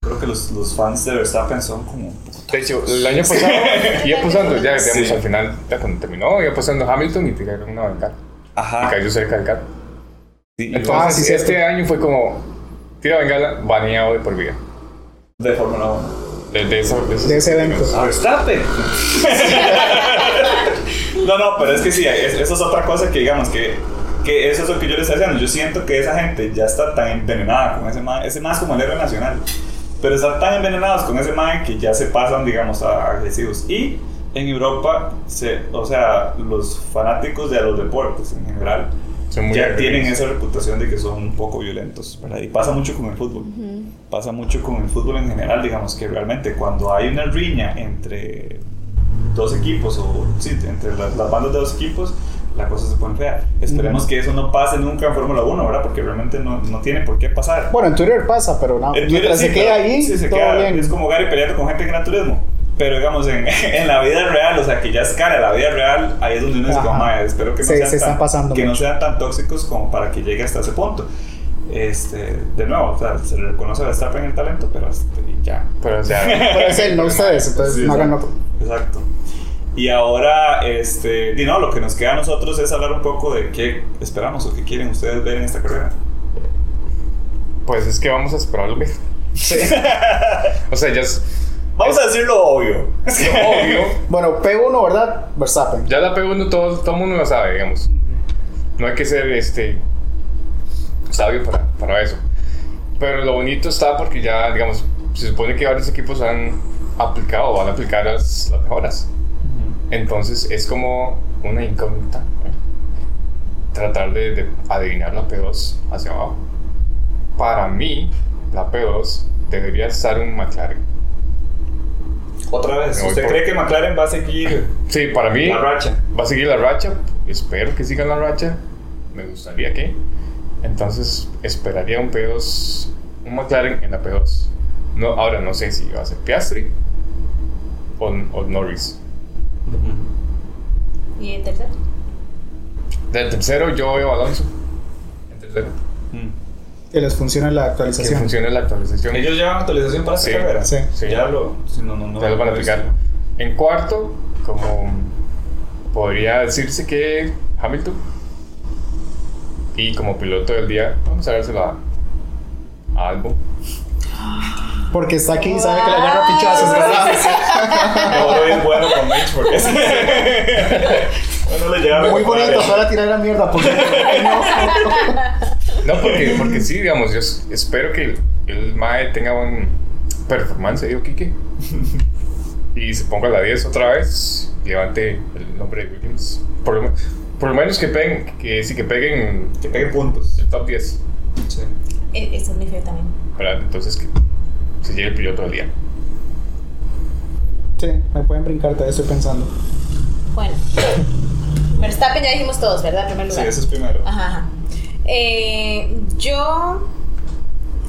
creo que los, los fans de Verstappen son como... De hecho, el año pasado iba pasando, ya digamos, Sí. al final, ya cuando terminó, iba pasando Hamilton y tiraron una bengala. Y Ajá. cayó cerca del carro. Sí, Entonces, Ah, sí, este año fue como, tira bengala, baneado de por vida. de Fórmula 1. De, de eso- de esos- De ese evento. A Verstappen. no, no, pero es que sí, es- eso es otra cosa que digamos que, que eso es lo que yo les estoy diciendo. Yo siento que esa gente ya está tan envenenada con ese man, ese más como el héroe nacional. Pero están tan envenenados con ese man que ya se pasan, digamos, a agresivos. Y en Europa, se, o sea, los fanáticos de los deportes en general ya agresivos. tienen esa reputación de que son un poco violentos, ¿verdad? Y pasa mucho con el fútbol. Pasa mucho con el fútbol en general, digamos que realmente cuando hay una riña entre dos equipos o sí, entre las, las bandas de dos equipos, la cosa se pone fea. Esperemos que eso no pase nunca en Fórmula 1, ¿verdad? Porque realmente no, no tiene por qué pasar. Bueno, en Twitter pasa, pero no. En Twitter Mientras sí, se queda ahí, sí, se todo queda- bien. Es como Gary peleando con gente en Gran Turismo. Pero digamos, en, en la vida real, o sea, que ya es cara la vida real, ahí es donde uno dice, como, "Mae, espero que no, Se- sean, se están tan, pasando que no sean tan tóxicos como para que llegue hasta ese punto. Este, de nuevo, o sea, se le reconoce a Verstappen el talento, pero este, ya. Pero, o sea, Pero es él, no ustedes, entonces Sí, no hagan exacto, loco. exacto. Y ahora, este, y no, lo que nos queda a nosotros es hablar un poco de qué esperamos o qué quieren ustedes ver en esta carrera. pues es que vamos a esperar lo mismo. O sea, ya es Vamos a decir lo obvio. obvio. Bueno, P1, ¿verdad? Verstappen. Ya la P1 todo, todo el mundo lo sabe, digamos. No hay que ser este sabio para, para eso. Pero lo bonito está porque ya, digamos, se supone que varios equipos han aplicado o van a aplicar las, las mejoras. Entonces es como una incógnita. Tratar de, de adivinar la P2 hacia abajo. Para mí, la P2 debería estar un McLaren. Otra vez, ¿usted por- cree que McLaren va a seguir Sí, para mí la racha? va a seguir la racha. Espero que siga la racha. Me gustaría que. Entonces esperaría un P2, un McLaren en la P2. No, ahora no sé si va a ser Piastri o, o Norris. ¿Y el tercero? Del tercero yo veo a Alonso. En tercero. Que les funciona la Que actualización. funcione la actualización. Ellos llevan actualización para esta Sí. carrera. Sí. Sí. Ya lo. si no, no, no, Ya lo van a aplicar. En cuarto, como podría decirse que Hamilton. Y como piloto del día, vamos a dárselo a, a Albon. Porque está aquí y sabe que le agarra pichazos, ¿verdad? No, no es bueno con Mitch porque es. bueno, le llega Muy bonito, solo para tirar la mierda. Porque no. No, porque, porque sí, digamos, yo espero que el, el MAE tenga buen performance, digo, Kike. Y se ponga la 10 otra vez, y levante el nombre de Williams. Por lo, por lo menos que peguen, que sí que peguen Que pegue puntos. el top 10. Sí. E- Eso es mi fe también. Entonces que se llegue el piloto del día. Sí, me pueden brincar, todavía estoy pensando. Bueno. Verstappen ya dijimos todos, ¿verdad? En primer Sí, lugar. ese es primero. Ajá, ajá. Eh, yo.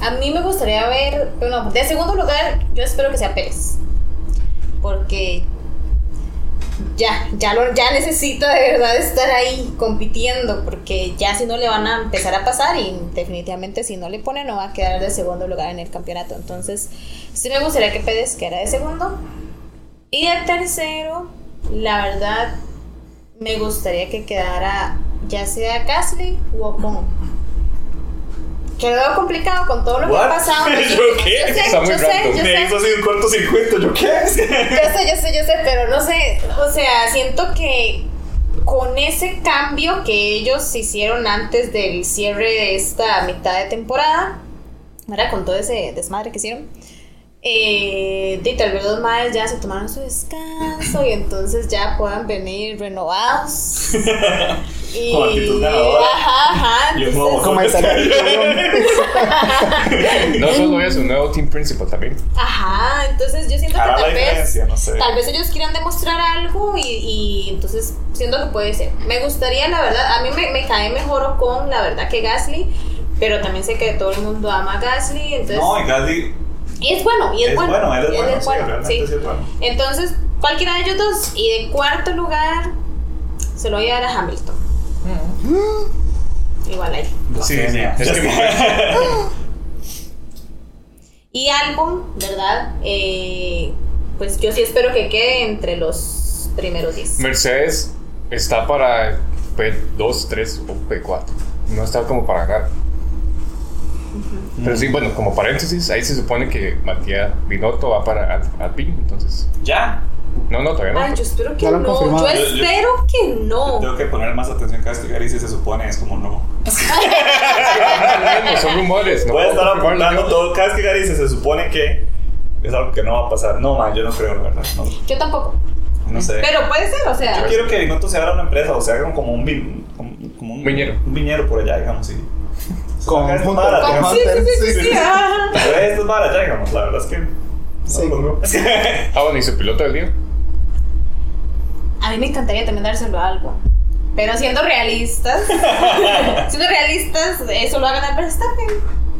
A mí me gustaría ver. Bueno, de segundo lugar, yo espero que sea Pérez. Porque. Ya, ya, lo, ya necesita de verdad estar ahí compitiendo. Porque ya si no le van a empezar a pasar. Y definitivamente si no le pone, no va a quedar de segundo lugar en el campeonato. Entonces, sí me gustaría que Pérez quedara de segundo. Y de tercero, la verdad, me gustaría que quedara ya sea Gasly u Ocon. Que lo veo complicado con todo lo que What? ha pasado. ¿Yo qué? Yo sé, Está muy yo sé, yo Me sé. hizo así un cortocircuito, ¿yo qué? Yo sé, yo sé, yo sé, pero no sé. O sea, siento que con ese cambio que ellos hicieron antes del cierre de esta mitad de temporada, ¿verdad? Con todo ese desmadre que hicieron. Eh, de tal vez los madres ya se tomaron su descanso y entonces ya puedan venir renovados. y, Con actitud ganadora. Ajá, ajá. Y un entonces- nuevo Como. No solo es un nuevo team principal también. Ajá, entonces yo siento que Hará tal vez, diferencia, no sé. tal vez ellos quieran demostrar algo y, y entonces siento que puede ser. Me gustaría, la verdad, a mí me, me cae mejor Ocon, la verdad, que Gasly, pero también sé que todo el mundo ama a Gasly, entonces... No, y Gasly y es bueno, y es, es bueno. bueno, él es él bueno, es bueno, sí. sí es bueno. Entonces, cualquiera de ellos dos. Y de cuarto lugar, se lo voy a dar a Hamilton. Igual ahí. Sí. Es que Y álbum, ¿verdad? Eh, pues yo sí espero que quede entre los primeros 10. Mercedes está para P2, 3 o P4. No está como para ganar. Pero sí, bueno, como paréntesis, ahí se supone que Matías Binotto va para Al- Alpine, entonces. Ya. No, no, todavía no. Ay, yo espero que Ya no. confirmado. Yo espero que no. Tengo que poner más atención cada vez que Gary dice se supone, es como no. No, son rumores. No Voy a estar apuntando todo. Cada vez que Gary dice se supone que es algo que no va a pasar. No, man, yo no creo, la verdad. No, Yo tampoco. no sé. Pero puede ser, o sea. Yo quiero que Binotto se abra una empresa o se haga como un, vin- como, como un Viñero. Un viñero por allá, digamos, sí. Con Con Hunter, con- con Sí, sí, sí, sí. Pero esto es para allá, digamos, la verdad es que. no Sí. Ah, bueno, y su piloto del día. A mí me encantaría también dárselo a algo. Pero siendo realistas, siendo realistas, eso lo va a ganar Verstappen.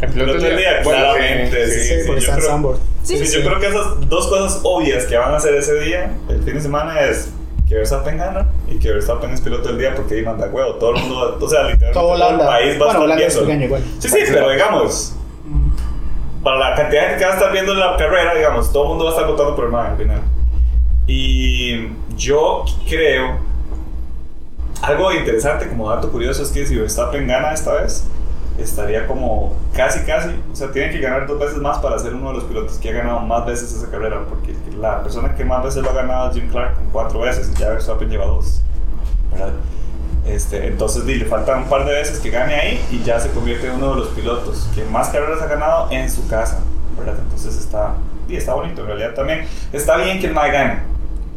El Piloto del día, claramente, sí, Sí, yo está en creo-. Sí, Sí, sí, yo creo que esas dos cosas obvias que van a hacer ese día, el fin de semana, es que Verstappen gana y que Verstappen es piloto del día porque ahí manda huevo. Todo el mundo, o sea, literalmente Todo todo, el país va a Bueno, estar Holanda es viendo. pequeño igual. Sí, sí, pero digamos, para la cantidad de gente que va a estar viendo la carrera, digamos, todo el mundo va a estar votando por el man al final. Y yo creo, algo interesante como dato curioso es que si Verstappen gana esta vez, estaría como casi, casi, o sea, tiene que ganar dos veces más para ser uno de los pilotos que ha ganado más veces esa carrera, porque la persona que más veces lo ha ganado es Jim Clark con cuatro veces, y ya Verstappen lleva dos. Este, entonces le faltan un par de veces que gane ahí y ya se convierte en uno de los pilotos que más carreras ha ganado en su casa. Entonces está y está bonito en realidad también. Está bien que el Mae gane.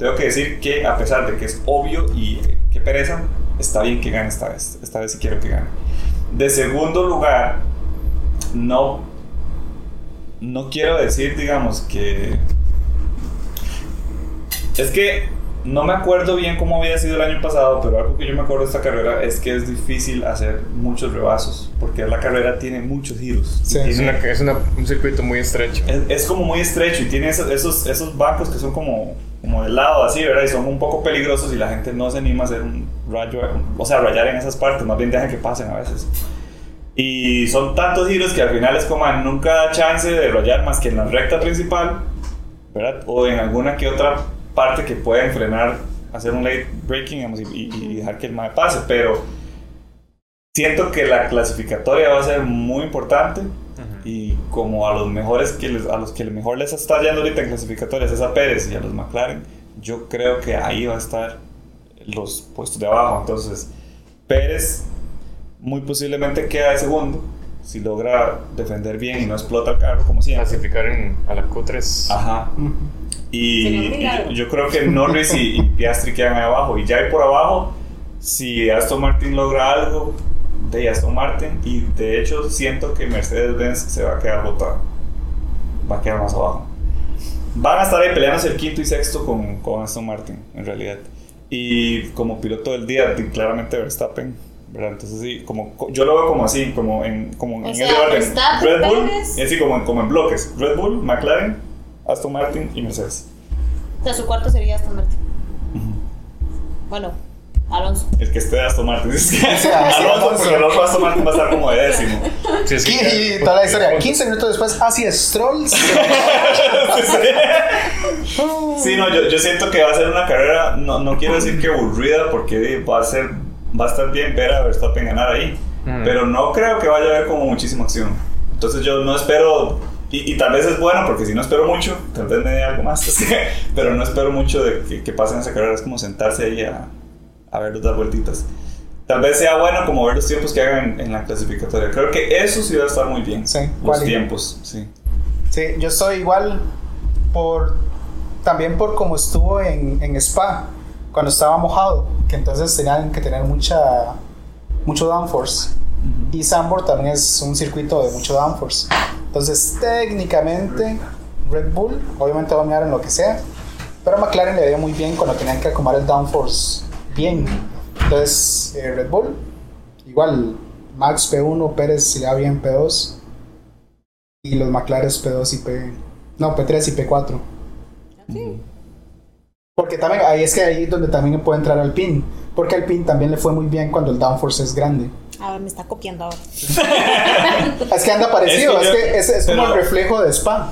Tengo que decir que a pesar de que es obvio y que pereza, está bien que gane esta vez. Esta vez sí quiero que gane. De segundo lugar, no, no quiero decir, digamos, que... Es que no me acuerdo bien cómo había sido el año pasado, pero algo que yo me acuerdo de esta carrera es que es difícil hacer muchos rebasos, porque la carrera tiene muchos giros. Sí. Es, tiene- una- es una- un circuito muy estrecho. es, es como muy estrecho y tiene esos, esos, esos bancos que son como, como de lado, así, ¿verdad? Y son un poco peligrosos y la gente no se anima a hacer un rayo, o sea, rayar en esas partes, más bien dejan que pasen a veces. Y son tantos giros que al final es como ah, nunca da chance de rayar más que en la recta principal, ¿verdad? O en alguna que otra parte que pueden frenar, hacer un late braking, digamos, y- y dejar que el mae pase, pero siento que la clasificatoria va a ser muy importante y como a los mejores que les- a los que mejor les está yendo ahorita en clasificatorias es a Pérez y a los McLaren yo creo que ahí va a estar los puestos de abajo entonces Pérez muy posiblemente queda de segundo si logra defender bien y no explota el carro como siempre Clasificar en, a la Q3. ajá y, y yo, yo creo que Norris y, y Piastri quedan ahí abajo. Y ya ahí por abajo, si Aston Martin logra algo de Aston Martin, y de hecho siento que Mercedes-Benz se va a quedar botado. Va a quedar más abajo. Van a estar ahí peleándose el quinto y sexto con, con Aston Martin, en realidad. Y como piloto del día, claramente Verstappen. ¿verdad? Entonces sí, como, co- yo lo veo como así, como en, como en sea, orden. Red Bull, y así como en, como en bloques. Red Bull, McLaren, Aston Martin y Mercedes. O sea, su cuarto sería Aston Martin. Bueno, Alonso. El que esté de Aston Martin. Es que- sí, Alonso, porque el otro Aston Martin va a estar como de décimo. Sí, es que- Y toda la historia, 15 minutos después, así es, Strolls. Sí, no, yo, yo siento que va a ser una carrera, no, no quiero decir que aburrida, porque va a ser, va a estar bien ver a Verstappen ganar ahí, Mm. pero no creo que vaya a haber como muchísima acción. Entonces yo no espero, y, y tal vez es bueno, porque si no espero mucho, tal vez me dé algo más, pero no espero mucho de que, que pasen esa carrera, es como sentarse ahí a, a verlos dar vueltitas. Tal vez sea bueno como ver los tiempos que hagan en, en la clasificatoria. Creo que eso sí va a estar muy bien. Sí, los tiempos, sí. Sí, yo soy igual por también por como estuvo en, en Spa cuando estaba mojado, que entonces tenían que tener mucha mucho downforce. Y Sambor también es un circuito de mucho downforce. Entonces, técnicamente Red Bull obviamente va a mirar en lo que sea, pero McLaren le dio muy bien cuando tenían que acomodar el downforce bien. Entonces, eh, Red Bull igual Max P1, Pérez si le da bien P2 y los McLaren P2 y P no P3 y P4 porque también ahí es que ahí es donde también puede entrar al pin porque al pin también le fue muy bien cuando el downforce es grande. A ver, me está copiando ahora. es que anda parecido Es es que yo- es, es como pero- el reflejo de Spa.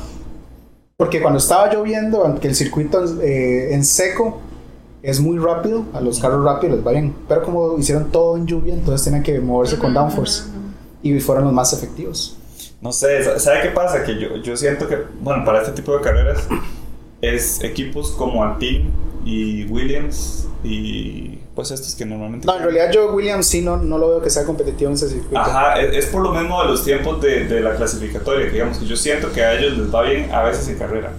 Porque cuando estaba lloviendo aunque el circuito eh, en seco es muy rápido a los carros rápidos les va bien pero como hicieron todo en lluvia entonces tenían que moverse con downforce y fueron los más efectivos No sé, sa- ¿sabe qué pasa? Que yo, yo siento que, bueno, para este tipo de carreras es equipos como Alpine y Williams y pues estos que normalmente... No, en realidad yo Williams sí no, no lo veo que sea competitivo en ese circuito. Ajá, es, es por lo mismo de los tiempos de, de la clasificatoria, que digamos que yo siento que a ellos les va bien a veces en carrera,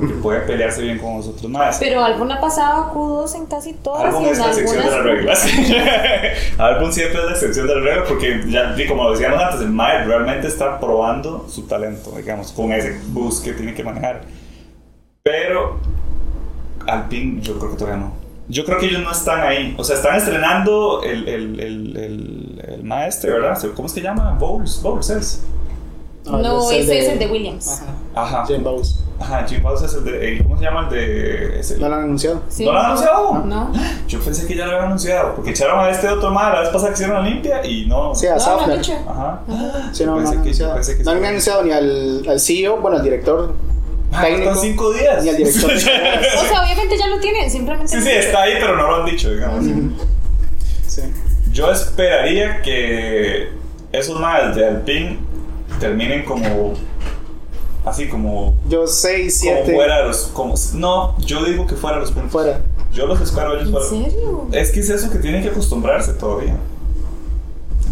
porque pueden pelearse bien con nosotros más. Pero Albon ha pasado Q2 en casi todas. Albon es la excepción de las reglas. Albon siempre es la excepción de las reglas porque, ya, como decíamos antes, el Mae realmente está probando su talento, digamos, con ese bus que tiene que manejar. Pero Alpine yo creo que todavía no. Yo creo que ellos no están ahí. O sea, están estrenando el, el, el, el, el maestro, ¿verdad? ¿Cómo es que llama? Bowles. Bowles es. No, ese es el de Williams. Ajá. Ajá. Jim Bowles. Ajá, Jim Bowles es el de... el- ¿Cómo se llama el de...? No lo han anunciado. Sí. ¿No lo han anunciado? No. Yo pensé que ya lo habían anunciado, porque echaron a este otro mal la vez pasada que hicieron la limpia y no. Sí, a No, lo han Safner. Ajá. Sí, no, no, Pensé han que- anunciado. pensé que no sí. han anunciado ni al, al CEO, bueno, al director Ah, técnico. Están cinco días. Ni al director. O sea, obviamente ya lo tienen, simplemente. sí, sí, está ahí, pero no lo han dicho, digamos. Sí. Yo esperaría que esos males de Alpine terminen como. Así como. Yo 6, Como 7 fuera de los. Como, no, yo digo que fuera de los puntos. fuera. Yo los espero a ellos ¿En fuera. serio? Es que es eso que tienen que acostumbrarse todavía.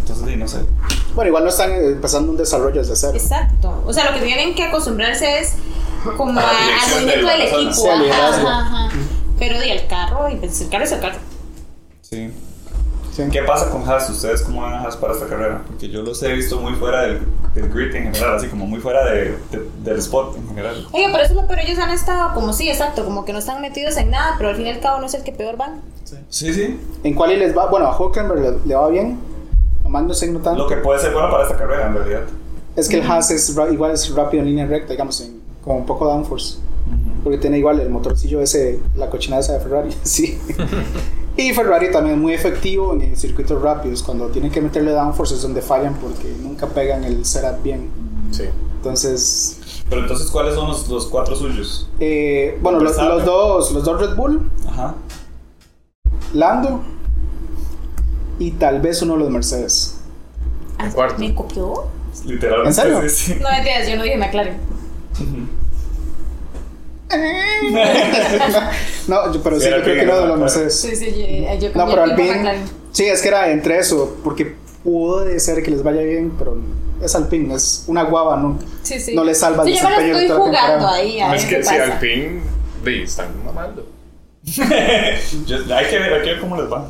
Entonces, no sé. Bueno, igual no están eh, empezando un desarrollo desde cero. Exacto. O sea, lo que tienen que acostumbrarse es como A al la del equipo. Sí, ajá, ajá. Pero di el carro, y el carro es el carro. Sí. Sí. ¿Qué pasa con Haas? ¿Ustedes cómo van a Haas para esta carrera? Porque yo los he visto muy fuera del, del grid en general, así como muy fuera de, de- del spot en general. Oye, pero eso es lo peor, ellos han estado como sí, exacto, como que no están metidos en nada, pero al fin y al cabo no es el que peor van. Sí, sí. ¿En cuál les va? Bueno, a Hockenberg le, le va bien. A Magnussen no tanto. Lo que puede ser bueno para esta carrera, en realidad. Es que el Haas es ra- igual es rápido en línea recta, digamos, en, como un poco downforce. Porque tiene igual el motorcillo ese, la cochinada esa de Ferrari, sí. y Ferrari también es muy efectivo en circuitos rápidos. Cuando tienen que meterle downforce es donde fallan porque nunca pegan el setup bien. Sí. Entonces, Pero entonces, ¿cuáles son los, los cuatro suyos? eh, bueno, los, los dos, los dos Red Bull, Ajá. Lando y tal vez uno de los Mercedes. Ah, cuarto. ¿Me copió? Literalmente. ¿En serio? Sí, sí. No mentiras, yo no dije McLaren. No, yo- pero Sí, era yo creo que uno de era los. Mercedes. Sí, sí, yo, yo No, pero Alpine. Sí, es que era entre eso, porque puede ser que les vaya bien, pero es Alpine, es una guava, ¿no? Sí, sí. No le salva el sí, yo me la desempeño de estoy jugando temporada. ahí, a No, ver es que si. Alpine de, están mamando. Yo- hay, que ver, hay que ver cómo les va.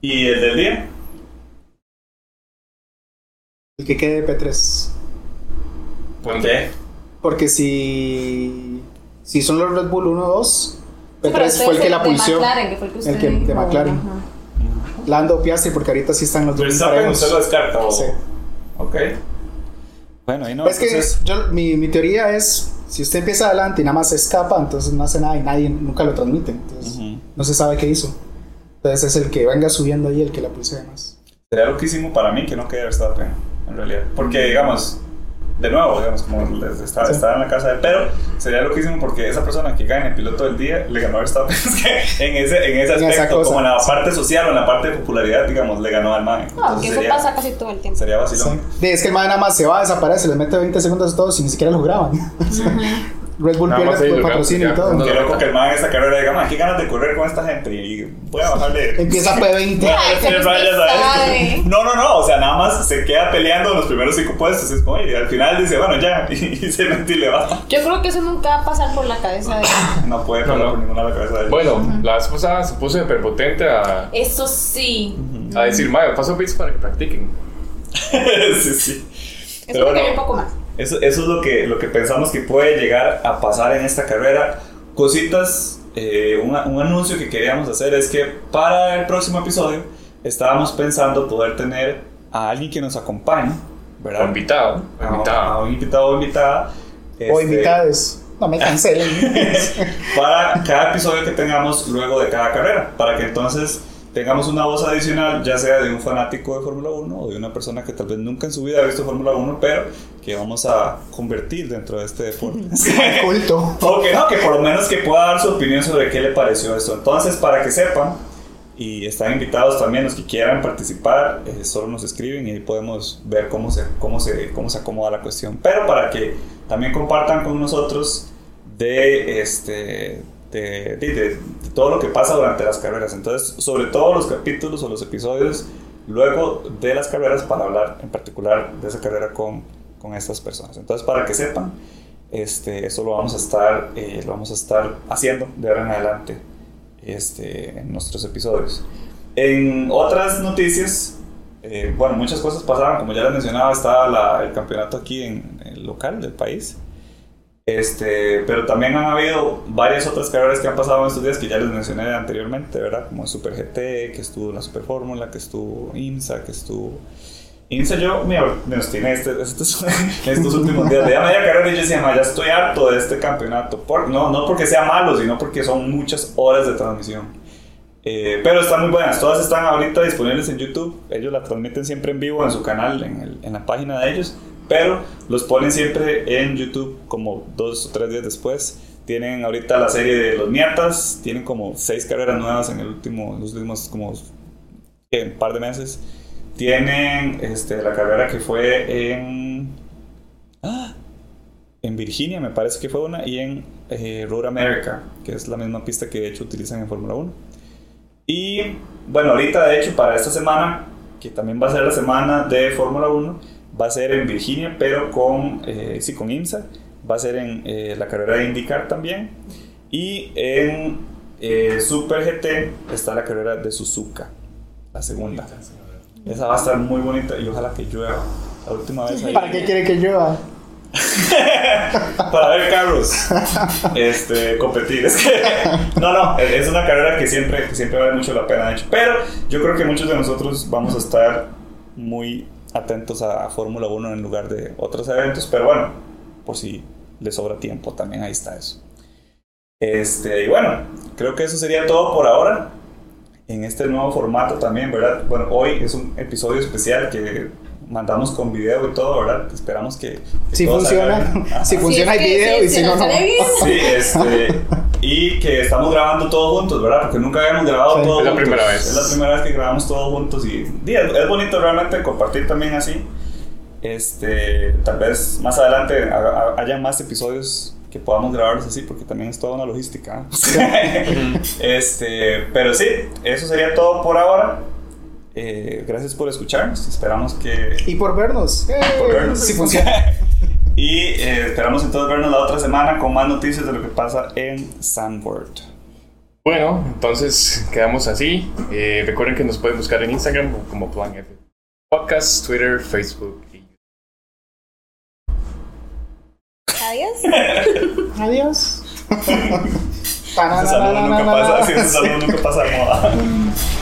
¿Y el del día? El que quede P3. ¿Por qué? Porque si, si son los Red Bull 1 2, Sí, pero P3 este fue el que la de pulsó. McLaren, que fue el que usted El que- de McLaren. ajá. Lando Piastri, porque ahorita sí están los dos Verstappen usted lo descarta. ¿o? Sí. Ok. Bueno, ahí no. es que entonces- yo, mi, mi teoría es, si usted empieza adelante y nada más se escapa, entonces no hace nada y nadie nunca lo transmite. Entonces Ujú. no se sabe qué hizo. Entonces es el que venga subiendo ahí el que la pulse más. Sería loquísimo para mí que no quede Verstappen, en realidad. Porque, digamos, de nuevo, digamos, como les está, Sí. está en la casa de pero sería loquísimo porque esa persona que gane el piloto del día le ganó a Verstappen. Es que en ese, en ese En aspecto, cosa, como en la sí. parte social o en la parte de popularidad, digamos, le ganó al man. No, que eso sería, pasa casi todo el tiempo. sería vacilón. De, es que el man nada más se va, desaparece, les mete 20 segundos a todos y ni siquiera lo graban. Red Bull Nada más pierde lo patrocinio y todo. Qué loco que el man en esta carrera diga, man, qué ganas de correr con esta gente y voy a bajarle. Empieza P20. Ay, Tres pero rayas usted a esto. sabe. No, no, no, o sea, nada más se queda peleando en los primeros cinco puestos. Y al final dice, bueno, ya, y, se mete y le va. Yo creo que eso nunca va a pasar por la cabeza de No puede pasar por ninguna de la cabeza de él. Bueno, la pasada se puso hiperpotente a, Eso sí. a decir, Mayo, paso bits para que practiquen. sí, sí. Hay un poco más. Eso, eso es lo que, lo que pensamos que puede llegar a pasar en esta carrera. Cositas, eh, una- un anuncio que queríamos hacer es que para el próximo episodio estábamos pensando poder tener a alguien que nos acompañe, ¿verdad? O invitado. o A- a invitado. un invitado o invitada. O este, invitados. No me cancelen. para cada episodio que tengamos luego de cada carrera, para que entonces tengamos una voz adicional, ya sea de un fanático de Fórmula 1 o de una persona que tal vez nunca en su vida ha visto Fórmula 1, pero que vamos a convertir dentro de este deporte. Culto. o que no, que por lo menos que pueda dar su opinión sobre qué le pareció esto. Entonces, para que sepan, y están invitados también los que quieran participar, eh, solo nos escriben y ahí podemos ver cómo se, cómo, se, cómo se acomoda la cuestión. Pero para que también compartan con nosotros de, este, de, de- todo lo que pasa durante las carreras. Entonces, sobre todo los capítulos o los episodios luego de las carreras para hablar en particular de esa carrera con, con estas personas. Entonces, para que sepan, este, eso lo vamos a estar, eh, lo vamos a estar haciendo de ahora en adelante este, en nuestros episodios. En otras noticias, eh, bueno, muchas cosas pasaron, como ya les mencionaba, estaba la- el campeonato aquí en el local del país. Este, pero también han habido varias otras carreras que han pasado en estos días que ya les mencioné anteriormente, ¿verdad? Como Super GT, que estuvo la Super Fórmula, que estuvo IMSA, que estuvo... IMSA yo me, obstiné este- estos, estos últimos días. De media carrera y yo decía, "Ma, ya estoy harto de este campeonato. Por, no, no porque sea malo, sino porque son muchas horas de transmisión. Eh, pero están muy buenas, todas están ahorita disponibles en YouTube. Ellos la transmiten siempre en vivo en su canal, en, el- en la página de ellos. Pero los ponen siempre en YouTube como dos o tres días después. Tienen ahorita la serie de los Miatas. Tienen como seis carreras nuevas en el último, los últimos como un par de meses. Tienen este, la carrera que fue en. ¡Ah! En Virginia, me parece que fue una. Y en eh, Road America, que es la misma pista que de hecho utilizan en Fórmula 1. Y bueno, ahorita de hecho para esta semana, que también va a ser la semana de Fórmula 1, va a ser en Virginia, pero con, eh, sí, con IMSA. va a ser en eh, la carrera de IndyCar también. Y en eh, Super GT está la carrera de Suzuka, la segunda. Esa va a estar muy bonita y ojalá que llueva. La última vez ahí- ¿Para qué quiere que llueva? para ver carros este competir es que no no es una carrera que siempre que siempre vale mucho la pena de hecho pero yo creo que muchos de nosotros vamos a estar muy atentos a, Fórmula 1 en lugar de otros eventos pero bueno por si les sobra tiempo también ahí está eso. Este y bueno creo que eso sería todo por ahora en este nuevo formato también verdad bueno hoy es un episodio especial que mandamos con video y todo verdad esperamos que, que Si funciona, si funciona es el que- video si- y si no, no. Sí, este. Y que estamos grabando todos juntos, ¿verdad? Porque nunca habíamos grabado Sí. todos Es la juntos. primera vez. Es la primera vez que grabamos todos juntos y, di, es, es bonito realmente compartir también así. Este, tal vez más adelante ha- ha- haya más episodios que podamos grabarlos así, porque también es toda una logística. ¿eh? este, pero sí, eso sería todo por ahora. Eh, gracias por escucharnos. Esperamos que Y por vernos. Eh, por vernos. Si funciona. y eh, esperamos entonces vernos la otra semana con más noticias de lo que pasa en Sandboard. Bueno, entonces quedamos así. Eh, recuerden que nos pueden buscar en Instagram como Plan F Podcast, Twitter, Facebook. y- Adiós. Adiós. Ese saludo nunca pasa, sí, ese saludo nunca pasa de moda.